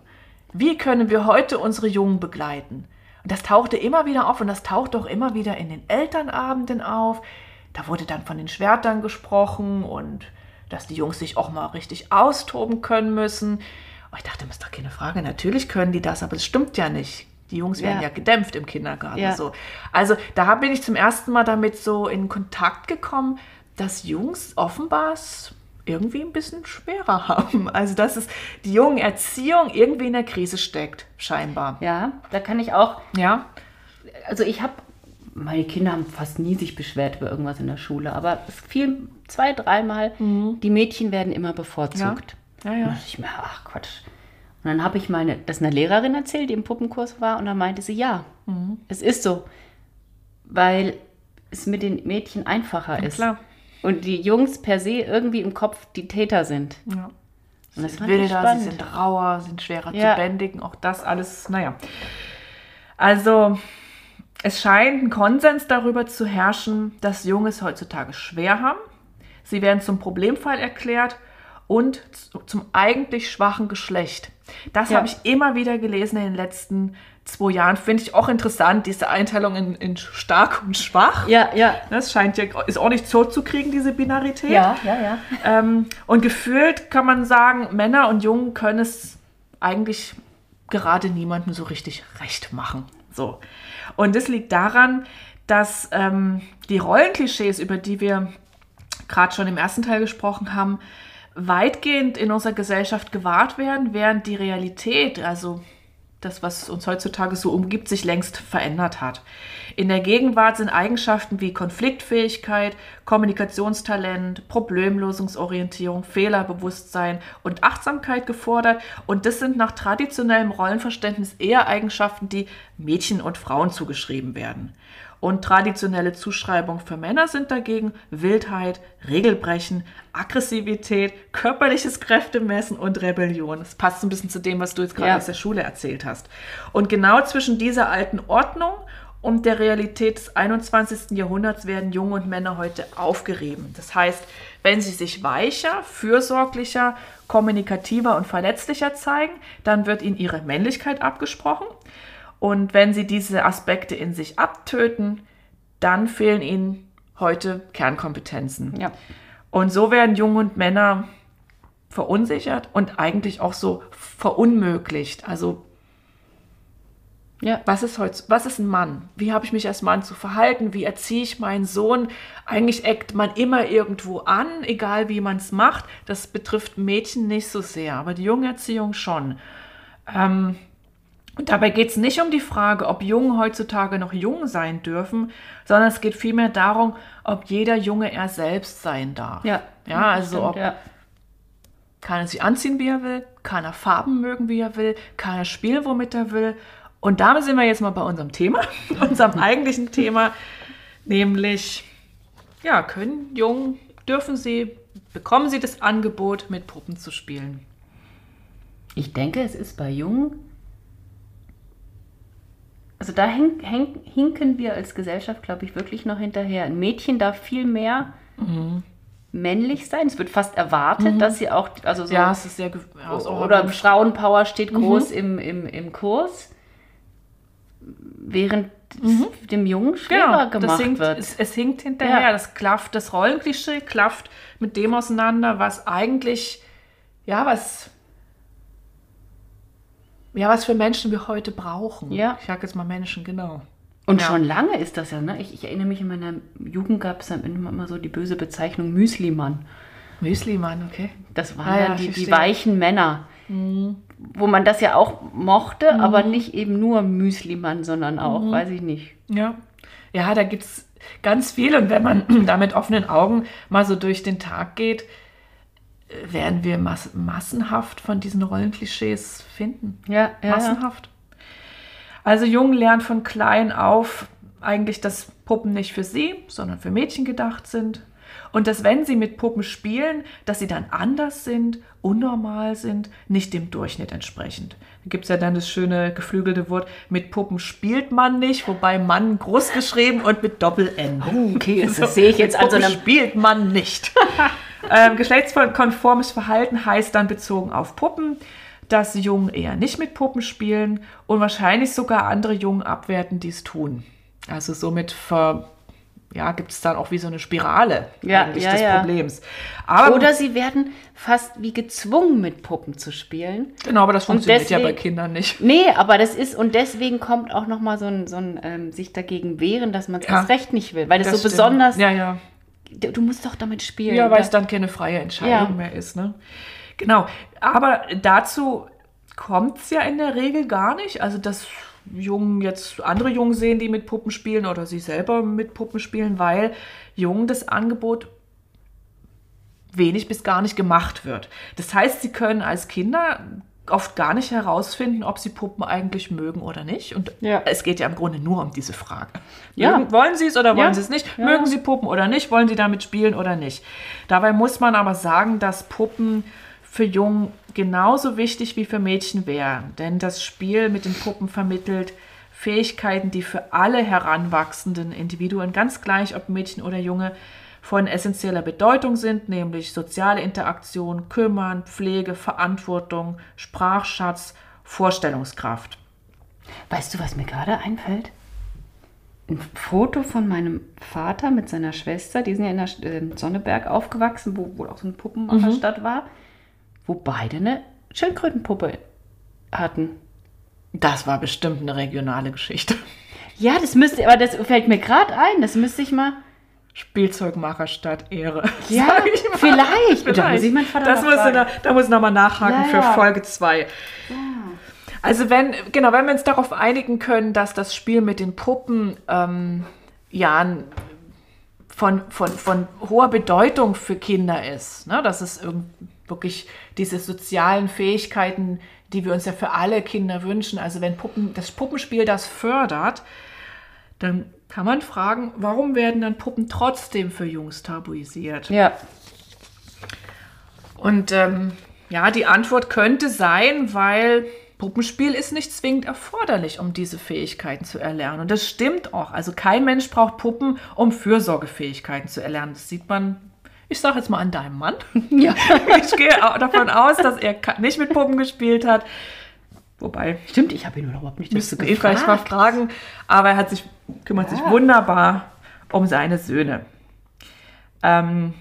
Speaker 2: Wie können wir heute unsere Jungen begleiten? Und das tauchte immer wieder auf und das taucht auch immer wieder in den Elternabenden auf. Da wurde dann von den Schwertern gesprochen und dass die Jungs sich auch mal richtig austoben können müssen. Und ich dachte, das ist doch keine Frage, natürlich können die das, aber es stimmt ja nicht. Die Jungs werden ja,
Speaker 1: Ja.
Speaker 2: gedämpft im Kindergarten.
Speaker 1: Ja.
Speaker 2: So. Also da bin ich zum ersten Mal damit so in Kontakt gekommen, dass Jungs offenbar irgendwie ein bisschen schwerer <laughs> haben. Also dass es die jungen Erziehung irgendwie in der Krise steckt, scheinbar.
Speaker 1: Ja, da kann ich auch
Speaker 2: Ja,
Speaker 1: also ich habe, meine Kinder haben fast nie sich beschwert über irgendwas in der Schule, aber es fiel zwei, dreimal, die Mädchen werden immer bevorzugt.
Speaker 2: Ja,
Speaker 1: Und
Speaker 2: ja.
Speaker 1: dann dachte ich mir, ach Quatsch. Und dann habe ich meine, das einer Lehrerin erzählt, die im Puppenkurs war, und dann meinte sie, ja, es ist so, weil es mit den Mädchen einfacher ist.
Speaker 2: klar.
Speaker 1: Und die Jungs per se irgendwie im Kopf die Täter sind.
Speaker 2: ja.
Speaker 1: Und das
Speaker 2: sind wilder, sie sind rauer, sind schwerer
Speaker 1: Ja.
Speaker 2: zu bändigen. Auch das alles, naja. Also, es scheint ein Konsens darüber zu herrschen, dass Junge es heutzutage schwer haben. Sie werden zum Problemfall erklärt und zu- zum eigentlich schwachen Geschlecht. Das
Speaker 1: Ja.
Speaker 2: habe ich immer wieder gelesen in den letzten zwei Jahren. Finde ich auch interessant, diese Einteilung in, in stark und schwach.
Speaker 1: Ja, ja.
Speaker 2: Das scheint ja, ist auch nicht so zu kriegen, diese Binarität.
Speaker 1: Ja, ja, ja.
Speaker 2: Ähm, und gefühlt kann man sagen, Männer und Jungen können es eigentlich gerade niemandem so richtig recht machen. So. Und das liegt daran, dass ähm, die Rollenklischees, über die wir gerade schon im ersten Teil gesprochen haben, weitgehend in unserer Gesellschaft gewahrt werden, während die Realität, also das, was uns heutzutage so umgibt, sich längst verändert hat. In der Gegenwart sind Eigenschaften wie Konfliktfähigkeit, Kommunikationstalent, Problemlösungsorientierung, Fehlerbewusstsein und Achtsamkeit gefordert. Und das sind nach traditionellem Rollenverständnis eher Eigenschaften, die Mädchen und Frauen zugeschrieben werden. Und traditionelle Zuschreibungen für Männer sind dagegen Wildheit, Regelbrechen, Aggressivität, körperliches Kräftemessen und Rebellion. Das passt ein bisschen zu dem, was du jetzt gerade
Speaker 1: Ja.
Speaker 2: aus der Schule erzählt hast. Und genau zwischen dieser alten Ordnung und der Realität des 21. Jahrhunderts werden Junge und Männer heute aufgerieben. Das heißt, wenn sie sich weicher, fürsorglicher, kommunikativer und verletzlicher zeigen, dann wird ihnen ihre Männlichkeit abgesprochen. Und wenn sie diese Aspekte in sich abtöten, dann fehlen ihnen heute Kernkompetenzen.
Speaker 1: Ja.
Speaker 2: Und so werden Junge und Männer verunsichert und eigentlich auch so verunmöglicht. Also
Speaker 1: Ja.
Speaker 2: was ist heute, was ist ein Mann? Wie habe ich mich als Mann zu verhalten? Wie erziehe ich meinen Sohn? Eigentlich eckt man immer irgendwo an, egal wie man es macht. Das betrifft Mädchen nicht so sehr, aber die Jungerziehung schon. Ähm, und dabei geht es nicht um die Frage, ob Jungen heutzutage noch jung sein dürfen, sondern es geht vielmehr darum, ob jeder Junge er selbst sein darf.
Speaker 1: Ja.
Speaker 2: Ja, also ob,
Speaker 1: ja.
Speaker 2: kann er sich anziehen, wie er will, kann er Farben mögen, wie er will, kann er spielen, womit er will. Und damit sind wir jetzt mal bei unserem Thema, <laughs> unserem eigentlichen Thema, nämlich, ja, können Jungen, dürfen sie, bekommen sie das Angebot, mit Puppen zu spielen?
Speaker 1: Ich denke, es ist bei Jungen. Also da hink, hink, hinken wir als Gesellschaft, glaube ich, wirklich noch hinterher. Ein Mädchen darf viel mehr
Speaker 2: Mhm.
Speaker 1: männlich sein. Es wird fast erwartet, dass sie auch, also so,
Speaker 2: Ja, es ist sehr, ja, ist
Speaker 1: oder Frauenpower steht
Speaker 2: Mhm.
Speaker 1: groß im, im, im Kurs, während es dem Jungen schwerer gemacht
Speaker 2: Mhm. das hinkt,
Speaker 1: wird.
Speaker 2: Es, es hinkt hinterher.
Speaker 1: Ja.
Speaker 2: Das klafft, das Rollenklischee klafft mit dem auseinander, was eigentlich, ja, was, ja, was für Menschen wir heute brauchen.
Speaker 1: Ja.
Speaker 2: Ich sage jetzt mal Menschen, genau.
Speaker 1: Und
Speaker 2: Ja.
Speaker 1: schon lange ist das ja, ne? Ich, ich erinnere mich, in meiner Jugend gab es dann immer so die böse Bezeichnung Müslimann.
Speaker 2: Müsli-Mann, okay.
Speaker 1: Das waren
Speaker 2: Ah ja,
Speaker 1: dann die, die weichen Männer. Wo man das ja auch mochte, aber nicht eben nur Müslimann, sondern auch, weiß ich nicht.
Speaker 2: Ja. Ja, da gibt es ganz viel. Und wenn man <clears throat> da mit offenen Augen mal so durch den Tag geht, werden wir mass massenhaft von diesen Rollenklischees finden.
Speaker 1: Ja, ja, ja.
Speaker 2: massenhaft. Also Jungen lernen von klein auf eigentlich das Puppen nicht für sie, sondern für Mädchen gedacht sind. Und dass wenn sie mit Puppen spielen, dass sie dann anders sind, unnormal sind, nicht dem Durchschnitt entsprechend. Da gibt es ja dann das schöne geflügelte Wort, mit Puppen spielt man nicht, wobei Mann groß geschrieben und mit Doppel-N.
Speaker 1: Oh, okay, das <laughs> so, sehe ich jetzt
Speaker 2: an so einem... spielt man nicht. <laughs> ähm, geschlechtskonformes Verhalten heißt dann bezogen auf Puppen, dass Jungen eher nicht mit Puppen spielen und wahrscheinlich sogar andere Jungen abwerten, die es tun. Also somit ver ja, gibt es dann auch wie so eine Spirale
Speaker 1: ja, eigentlich ja,
Speaker 2: des
Speaker 1: ja.
Speaker 2: Problems.
Speaker 1: Aber Oder sie werden fast wie gezwungen, mit Puppen zu spielen.
Speaker 2: Genau, aber das funktioniert deswegen, ja bei Kindern nicht.
Speaker 1: Nee, aber das ist, und deswegen kommt auch nochmal so ein, so ein ähm, sich dagegen wehren, dass man es ja, erst recht nicht will. Weil das, das so stimmt. besonders.
Speaker 2: Ja, ja.
Speaker 1: Du musst doch damit spielen.
Speaker 2: Ja, weil es dann keine freie Entscheidung mehr ist. Ne? Genau. Aber dazu kommt es ja in der Regel gar nicht. Also das Jungen jetzt andere Jungen sehen, die mit Puppen spielen oder sie selber mit Puppen spielen, weil Jungen das Angebot wenig bis gar nicht gemacht wird. Das heißt, sie können als Kinder oft gar nicht herausfinden, ob sie Puppen eigentlich mögen oder nicht. Und ja. es geht ja im Grunde nur um diese Frage. Ja. Mögen, wollen sie es oder wollen ja. sie es nicht? Ja. Mögen sie Puppen oder nicht? Wollen sie damit spielen oder nicht? Dabei muss man aber sagen, dass Puppen für Jungen genauso wichtig wie für Mädchen wären. Denn das Spiel mit den Puppen vermittelt Fähigkeiten, die für alle heranwachsenden Individuen, ganz gleich ob Mädchen oder Junge, von essentieller Bedeutung sind, nämlich soziale Interaktion, Kümmern, Pflege, Verantwortung, Sprachschatz, Vorstellungskraft.
Speaker 1: Weißt du, was mir gerade einfällt? Ein Foto von meinem Vater mit seiner Schwester, die sind ja in der äh, Sonneberg aufgewachsen, wo wohl auch so eine Puppenmacherstadt mhm. war wo beide eine Schildkrötenpuppe hatten.
Speaker 2: Das war bestimmt eine regionale Geschichte.
Speaker 1: Ja, das müsste, aber das fällt mir gerade ein, das müsste ich mal.
Speaker 2: Spielzeugmacher statt Ehre. <laughs>
Speaker 1: Ja, vielleicht. vielleicht. Da muss ich meinen
Speaker 2: Vater das muss da, da muss ich nochmal nachhaken ja, für Folge 2. Ja. Also wenn, genau, wenn wir uns darauf einigen können, dass das Spiel mit den Puppen ähm, ja von, von, von hoher Bedeutung für Kinder ist, ne? dass es wirklich diese sozialen Fähigkeiten, die wir uns ja für alle Kinder wünschen. Also wenn Puppen, das Puppenspiel das fördert, dann kann man fragen, warum werden dann Puppen trotzdem für Jungs tabuisiert?
Speaker 1: Ja.
Speaker 2: Und ähm, ja, die Antwort könnte sein, weil Puppenspiel ist nicht zwingend erforderlich, um diese Fähigkeiten zu erlernen. Und das stimmt auch. Also kein Mensch braucht Puppen, um Fürsorgefähigkeiten zu erlernen. Das sieht man ich sage jetzt mal an deinem Mann. Ja. <laughs> Ich gehe davon aus, dass er nicht mit Puppen gespielt hat. Wobei.
Speaker 1: Stimmt, ich habe ihn überhaupt nicht
Speaker 2: dazu gefragt. vielleicht mal fragen. Aber er hat sich, kümmert ja. sich wunderbar um seine Söhne. Ähm,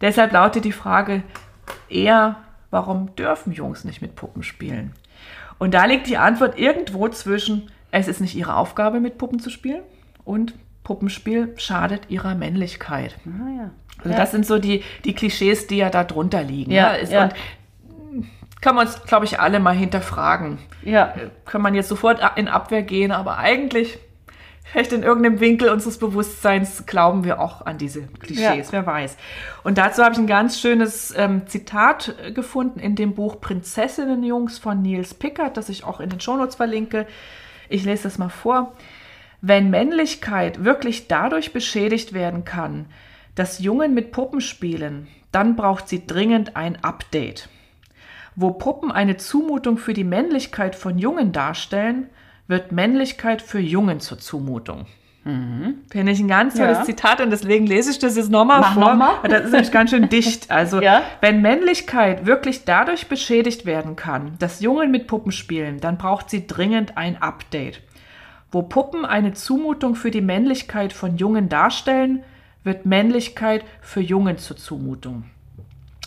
Speaker 2: deshalb lautet die Frage eher, warum dürfen Jungs nicht mit Puppen spielen? Und da liegt die Antwort irgendwo zwischen, es ist nicht ihre Aufgabe, mit Puppen zu spielen und Puppenspiel schadet ihrer Männlichkeit. Ah, ja. Also ja. das sind so die, die Klischees, die ja da drunter liegen. Ja, ne? ja. Und kann man uns, glaube ich, alle mal hinterfragen. Ja. Äh, kann man jetzt sofort in Abwehr gehen, aber eigentlich, vielleicht in irgendeinem Winkel unseres Bewusstseins, glauben wir auch an diese Klischees, ja. wer weiß. Und dazu habe ich ein ganz schönes ähm, Zitat äh, gefunden in dem Buch Prinzessinnenjungs von Niels Pickert, das ich auch in den Shownotes verlinke. Ich lese das mal vor. Wenn Männlichkeit wirklich dadurch beschädigt werden kann, dass Jungen mit Puppen spielen, dann braucht sie dringend ein Update. Wo Puppen eine Zumutung für die Männlichkeit von Jungen darstellen, wird Männlichkeit für Jungen zur Zumutung. Mhm. Finde ich ein ganz tolles ja. Zitat und deswegen lese ich das jetzt nochmal vor. Noch mal. Das ist nämlich ganz schön dicht. Also, <laughs> ja. wenn Männlichkeit wirklich dadurch beschädigt werden kann, dass Jungen mit Puppen spielen, dann braucht sie dringend ein Update. Wo Puppen eine Zumutung für die Männlichkeit von Jungen darstellen, wird Männlichkeit für Jungen zur Zumutung.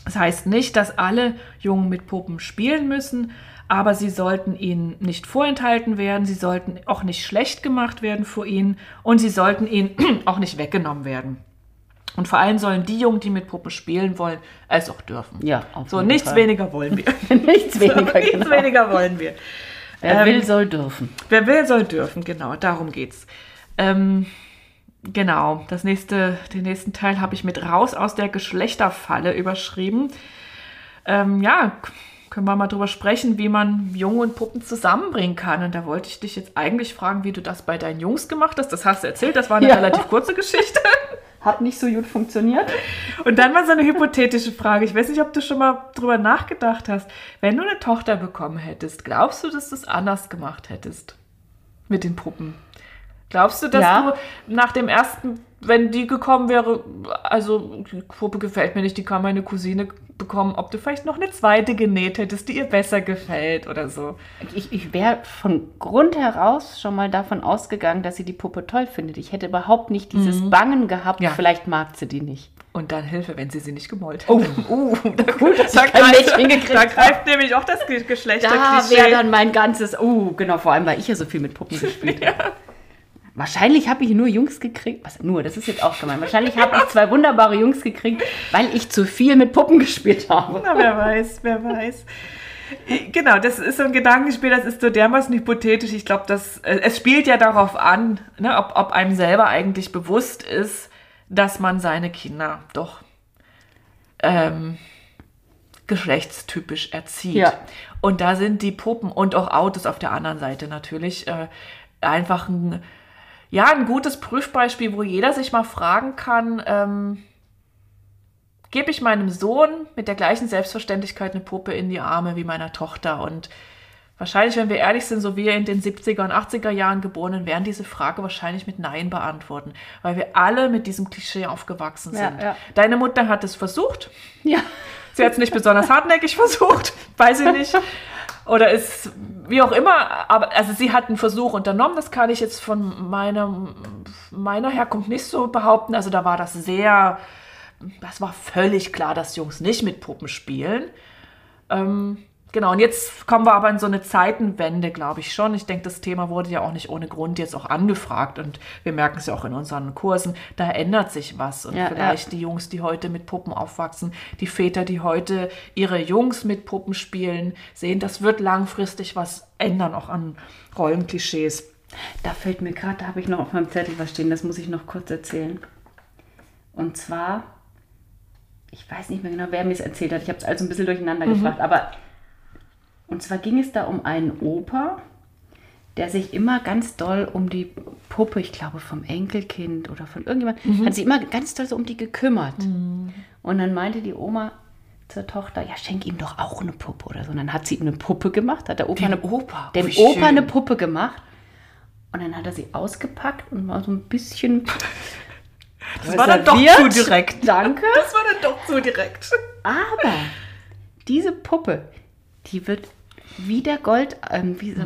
Speaker 2: Das heißt nicht, dass alle Jungen mit Puppen spielen müssen, aber sie sollten ihnen nicht vorenthalten werden, sie sollten auch nicht schlecht gemacht werden vor ihnen und sie sollten ihnen <clears throat> auch nicht weggenommen werden. Und vor allem sollen die Jungen, die mit Puppen spielen wollen, es auch dürfen.
Speaker 1: Ja,
Speaker 2: auf so nichts Fall. weniger wollen wir. <laughs>
Speaker 1: nichts weniger, so,
Speaker 2: nichts genau. weniger wollen wir.
Speaker 1: Wer ähm, will, soll dürfen.
Speaker 2: Wer will, soll dürfen, genau, darum geht's. Ähm, genau, das nächste, den nächsten Teil habe ich mit raus aus der Geschlechterfalle überschrieben. Ähm, ja, können wir mal drüber sprechen, wie man Junge und Puppen zusammenbringen kann. Und da wollte ich dich jetzt eigentlich fragen, wie du das bei deinen Jungs gemacht hast. Das hast du erzählt, das war eine
Speaker 1: Ja.
Speaker 2: relativ kurze Geschichte. <laughs>
Speaker 1: Hat nicht so gut funktioniert.
Speaker 2: Und dann mal so eine hypothetische Frage. Ich weiß nicht, ob du schon mal drüber nachgedacht hast. Wenn du eine Tochter bekommen hättest, glaubst du, dass du es anders gemacht hättest mit den Puppen? Glaubst du, dass
Speaker 1: Ja.
Speaker 2: du nach dem ersten, wenn die gekommen wäre, also die Puppe gefällt mir nicht, die kann meine Cousine bekommen, ob du vielleicht noch eine zweite genäht hättest, die ihr besser gefällt oder so?
Speaker 1: Ich, ich wäre von Grund heraus schon mal davon ausgegangen, dass sie die Puppe toll findet. Ich hätte überhaupt nicht dieses Bangen gehabt,
Speaker 2: Ja.
Speaker 1: vielleicht mag sie die nicht.
Speaker 2: Und dann Hilfe, wenn sie sie nicht gemollt
Speaker 1: Oh.
Speaker 2: hätte. Oh, <laughs> da,
Speaker 1: Gut, dass
Speaker 2: da,
Speaker 1: ich kein
Speaker 2: greift,
Speaker 1: Mädchen gekriegt
Speaker 2: da greift nämlich auch das Ge-
Speaker 1: Da
Speaker 2: Geschlechterklischee.
Speaker 1: wäre dann mein ganzes, oh, genau, vor allem, weil ich ja so viel mit Puppen <laughs> gespielt habe. Wahrscheinlich habe ich nur Jungs gekriegt. Was nur? Das ist jetzt auch gemein. Wahrscheinlich habe ich zwei wunderbare Jungs gekriegt, weil ich zu viel mit Puppen gespielt habe.
Speaker 2: Na, wer weiß, wer weiß. Genau, das ist so ein Gedankenspiel, das ist so dermaßen hypothetisch. Ich glaube, äh, es spielt ja darauf an, ne, ob, ob einem selber eigentlich bewusst ist, dass man seine Kinder doch ähm, geschlechtstypisch erzieht.
Speaker 1: Ja.
Speaker 2: Und da sind die Puppen und auch Autos auf der anderen Seite natürlich äh, einfach ein, ja, ein gutes Prüfbeispiel, wo jeder sich mal fragen kann, ähm, gebe ich meinem Sohn mit der gleichen Selbstverständlichkeit eine Puppe in die Arme wie meiner Tochter. Und wahrscheinlich, wenn wir ehrlich sind, so wie wir in den 70er und 80er Jahren Geborenen, werden diese Frage wahrscheinlich mit Nein beantworten, weil wir alle mit diesem Klischee aufgewachsen
Speaker 1: Ja,
Speaker 2: sind.
Speaker 1: ja.
Speaker 2: Deine Mutter hat es versucht.
Speaker 1: Ja.
Speaker 2: Sie hat es nicht besonders hartnäckig versucht, weiß ich nicht. Oder ist, wie auch immer, aber also sie hat einen Versuch unternommen, das kann ich jetzt von meiner, meiner Herkunft nicht so behaupten. Also da war das sehr, das war völlig klar, dass Jungs nicht mit Puppen spielen. Ähm, genau, und jetzt kommen wir aber in so eine Zeitenwende, glaube ich schon. Ich denke, das Thema wurde ja auch nicht ohne Grund jetzt auch angefragt und wir merken es ja auch in unseren Kursen, da ändert sich was. Und
Speaker 1: Ja,
Speaker 2: vielleicht die Jungs, die heute mit Puppen aufwachsen, die Väter, die heute ihre Jungs mit Puppen spielen, sehen, das wird langfristig was ändern, auch an Rollenklischees.
Speaker 1: Da fällt mir gerade, da habe ich noch auf meinem Zettel was stehen, das muss ich noch kurz erzählen. Und zwar, ich weiß nicht mehr genau, wer mir es erzählt hat, ich habe es also ein bisschen durcheinander gefragt, aber und zwar ging es da um einen Opa, der sich immer ganz doll um die Puppe, ich glaube vom Enkelkind oder von irgendjemand, hat sich immer ganz doll so um die gekümmert. Und dann meinte die Oma zur Tochter, ja, schenk ihm doch auch eine Puppe oder so. Und dann hat sie ihm eine Puppe gemacht, hat der Opa,
Speaker 2: Dem
Speaker 1: eine,
Speaker 2: Opa?
Speaker 1: dem
Speaker 2: Wie
Speaker 1: Opa
Speaker 2: schön.
Speaker 1: eine Puppe gemacht. Und dann hat er sie ausgepackt und war so ein bisschen.
Speaker 2: Das war dann doch zu direkt.
Speaker 1: Danke.
Speaker 2: Das war dann doch zu direkt.
Speaker 1: Aber diese Puppe, die wird wie der Gold, ähm, wie, so,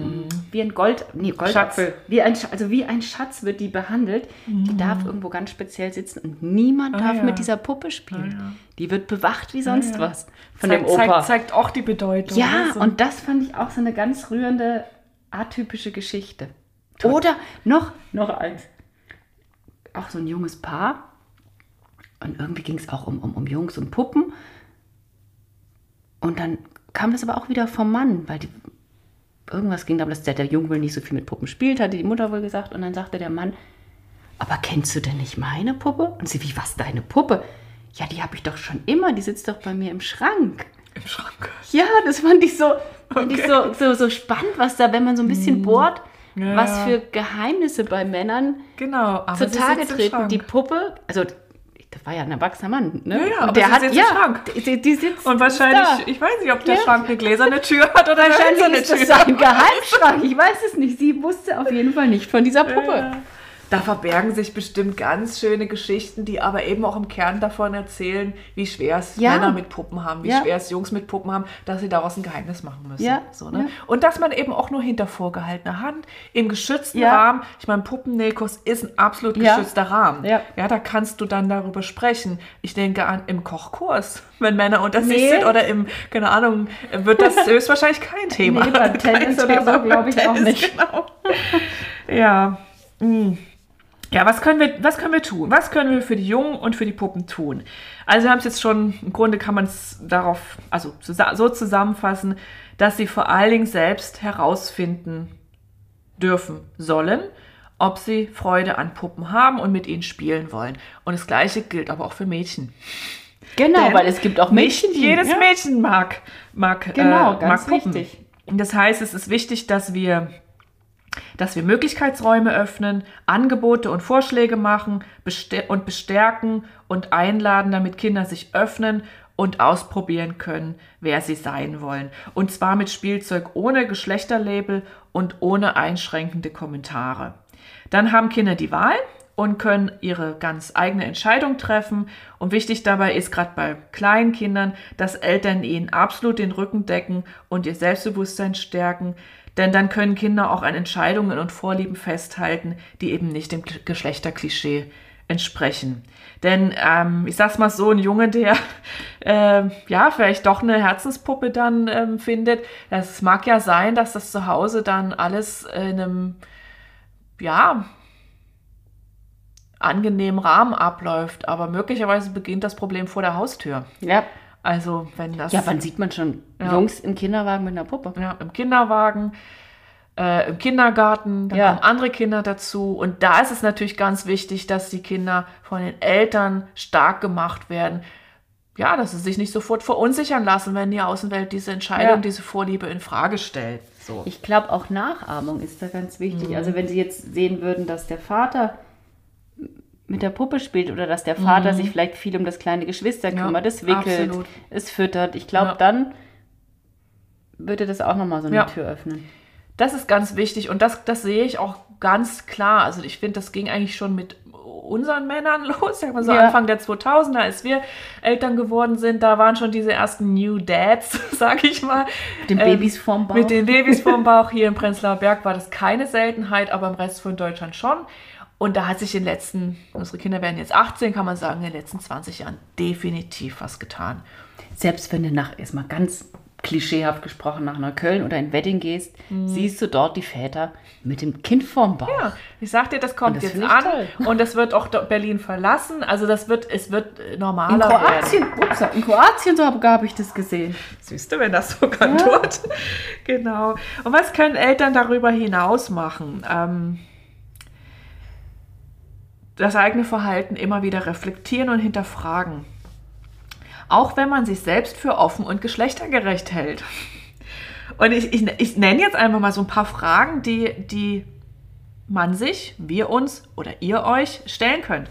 Speaker 1: wie ein Gold, nee, Goldapfel, wie ein, also wie ein Schatz wird die behandelt. Die darf irgendwo ganz speziell sitzen und niemand darf
Speaker 2: ja.
Speaker 1: mit dieser Puppe spielen. Die wird bewacht wie sonst
Speaker 2: ja.
Speaker 1: was von
Speaker 2: Zeigt,
Speaker 1: dem Opa.
Speaker 2: zeigt, zeigt auch die Bedeutung.
Speaker 1: Ja,
Speaker 2: ne? So-
Speaker 1: und das fand ich auch so eine ganz rührende, atypische Geschichte. Oder noch, noch eins. Auch so ein junges Paar. Und irgendwie ging es auch um, um, um Jungs und Puppen. Und dann kam das aber auch wieder vom Mann, weil die, irgendwas ging darum, dass der, der Junge wohl nicht so viel mit Puppen spielt, hatte die Mutter wohl gesagt. Und dann sagte der Mann, aber kennst du denn nicht meine Puppe? Und sie, wie, was, deine Puppe? Ja, die habe ich doch schon immer, die sitzt doch bei mir im Schrank.
Speaker 2: im Schrank.
Speaker 1: Ja, das fand ich so, fand ich so, so, so spannend, was da, wenn man so ein bisschen bohrt,
Speaker 2: Mhm. Ja,
Speaker 1: was für Geheimnisse bei Männern
Speaker 2: Genau,
Speaker 1: zutage treten. Die Puppe, also das war ja ein erwachsener Mann, ne?
Speaker 2: Ja, ja,
Speaker 1: Und
Speaker 2: aber
Speaker 1: der hat
Speaker 2: im
Speaker 1: ja,
Speaker 2: Schrank.
Speaker 1: Die, die sitzt
Speaker 2: Und wahrscheinlich,
Speaker 1: da.
Speaker 2: ich weiß nicht, ob der
Speaker 1: Ja.
Speaker 2: Schrank eine gläserne Tür hat oder eine
Speaker 1: Wahrscheinlich
Speaker 2: hölzerne
Speaker 1: ist das
Speaker 2: Tür.
Speaker 1: sein Geheimschrank. Ich weiß es nicht. Sie wusste auf jeden Fall nicht von dieser Puppe.
Speaker 2: Ja. Da verbergen sich bestimmt ganz schöne Geschichten, die aber eben auch im Kern davon erzählen, wie schwer es
Speaker 1: Ja.
Speaker 2: Männer mit Puppen haben, wie
Speaker 1: Ja.
Speaker 2: schwer es Jungs mit Puppen haben, dass sie daraus ein Geheimnis machen müssen.
Speaker 1: Ja.
Speaker 2: So, ne? Und dass man eben auch nur hinter vorgehaltener Hand, im geschützten. Rahmen, ich meine, Puppennähkurs ist ein absolut geschützter Rahmen.
Speaker 1: Ja.
Speaker 2: da kannst du dann darüber sprechen. Ich denke an im Kochkurs, wenn Männer unter sich
Speaker 1: Nee.
Speaker 2: sind oder im, keine Ahnung, wird das <laughs> höchstwahrscheinlich kein Thema.
Speaker 1: Nee, beim <laughs>
Speaker 2: Kein
Speaker 1: Tennis oder
Speaker 2: Thema
Speaker 1: so glaube ich auch
Speaker 2: Tennis,
Speaker 1: nicht.
Speaker 2: Genau. Ja. <laughs> Mm. Ja, was können, wir, was können wir tun? Was können wir für die Jungen und für die Puppen tun? Also wir haben es jetzt schon, im Grunde kann man es darauf, also so zusammenfassen, dass sie vor allen Dingen selbst herausfinden dürfen sollen, ob sie Freude an Puppen haben und mit ihnen spielen wollen. Und das Gleiche gilt aber auch für Mädchen.
Speaker 1: Genau,
Speaker 2: Denn
Speaker 1: weil es gibt auch Mädchen,
Speaker 2: Nicht jedes
Speaker 1: ja.
Speaker 2: Mädchen mag, mag,
Speaker 1: Genau,
Speaker 2: äh, mag Puppen.
Speaker 1: wichtig.
Speaker 2: Das heißt, es ist wichtig, dass wir, dass wir Möglichkeitsräume öffnen, Angebote und Vorschläge machen und bestärken und einladen, damit Kinder sich öffnen und ausprobieren können, wer sie sein wollen. Und zwar mit Spielzeug ohne Geschlechterlabel und ohne einschränkende Kommentare. Dann haben Kinder die Wahl und können ihre ganz eigene Entscheidung treffen. Und wichtig dabei ist gerade bei kleinen Kindern, dass Eltern ihnen absolut den Rücken decken und ihr Selbstbewusstsein stärken. Denn dann können Kinder auch an Entscheidungen und Vorlieben festhalten, die eben nicht dem Kl- Geschlechterklischee entsprechen. Denn ähm, ich sag's mal so, ein Junge, der <laughs> ähm, ja vielleicht doch eine Herzenspuppe dann ähm, findet, es mag ja sein, dass das zu Hause dann alles in einem ja angenehmen Rahmen abläuft, aber möglicherweise beginnt das Problem vor der Haustür.
Speaker 1: Ja.
Speaker 2: Also wenn das
Speaker 1: Ja, wann sieht man schon
Speaker 2: Ja.
Speaker 1: Jungs im Kinderwagen mit einer Puppe?
Speaker 2: ja, im Kinderwagen, äh, im Kindergarten, dann
Speaker 1: Ja.
Speaker 2: kommen andere Kinder dazu. Und da ist es natürlich ganz wichtig, dass die Kinder von den Eltern stark gemacht werden. Ja, dass sie sich nicht sofort verunsichern lassen, wenn die Außenwelt diese Entscheidung,
Speaker 1: Ja.
Speaker 2: diese Vorliebe in Frage stellt. So.
Speaker 1: Ich glaube, auch Nachahmung ist da ganz wichtig.
Speaker 2: Mhm.
Speaker 1: Also wenn Sie jetzt sehen würden, dass der Vater mit der Puppe spielt oder dass der Vater sich vielleicht viel um das kleine Geschwister
Speaker 2: Mhm. Ja,
Speaker 1: kümmert, es wickelt,
Speaker 2: absolut.
Speaker 1: es füttert. Ich glaube,
Speaker 2: Ja.
Speaker 1: dann würde das auch nochmal so eine
Speaker 2: Ja.
Speaker 1: Tür öffnen.
Speaker 2: Das ist ganz wichtig und das, das sehe ich auch ganz klar. Also ich finde, das ging eigentlich schon mit unseren Männern <laughs> los. Sag mal so. Anfang der 2000er, als wir Eltern geworden sind, da waren schon diese ersten New Dads, <laughs> sag ich mal.
Speaker 1: Mit den
Speaker 2: Ähm,
Speaker 1: Babys vorm Bauch.
Speaker 2: Mit den Babys vorm <laughs> Bauch. Hier im Prenzlauer Berg war das keine Seltenheit, aber im Rest von Deutschland schon. Und da hat sich in den letzten, unsere Kinder werden jetzt 18, kann man sagen, in den letzten 20 Jahren definitiv was getan.
Speaker 1: Selbst wenn du nach, erstmal ganz klischeehaft gesprochen, nach Neukölln oder in Wedding gehst, siehst du dort die Väter mit dem Kind vorm Bauch.
Speaker 2: Mhm. Ja, ich sag dir, das kommt
Speaker 1: das
Speaker 2: jetzt an
Speaker 1: toll.
Speaker 2: und das wird auch Berlin verlassen. Also das wird, es wird äh,
Speaker 1: In
Speaker 2: normaler
Speaker 1: Kroatien, ups, in Kroatien so habe hab ich das gesehen.
Speaker 2: werden. Siehst du, wenn das sogar dort. <laughs> Genau. Und was können Eltern darüber hinaus machen? Ähm, das eigene Verhalten immer wieder reflektieren und hinterfragen. Auch wenn man sich selbst für offen und geschlechtergerecht hält. Und ich, ich, ich nenne jetzt einfach mal so ein paar Fragen, die, die man sich, wir uns oder ihr euch stellen könnt.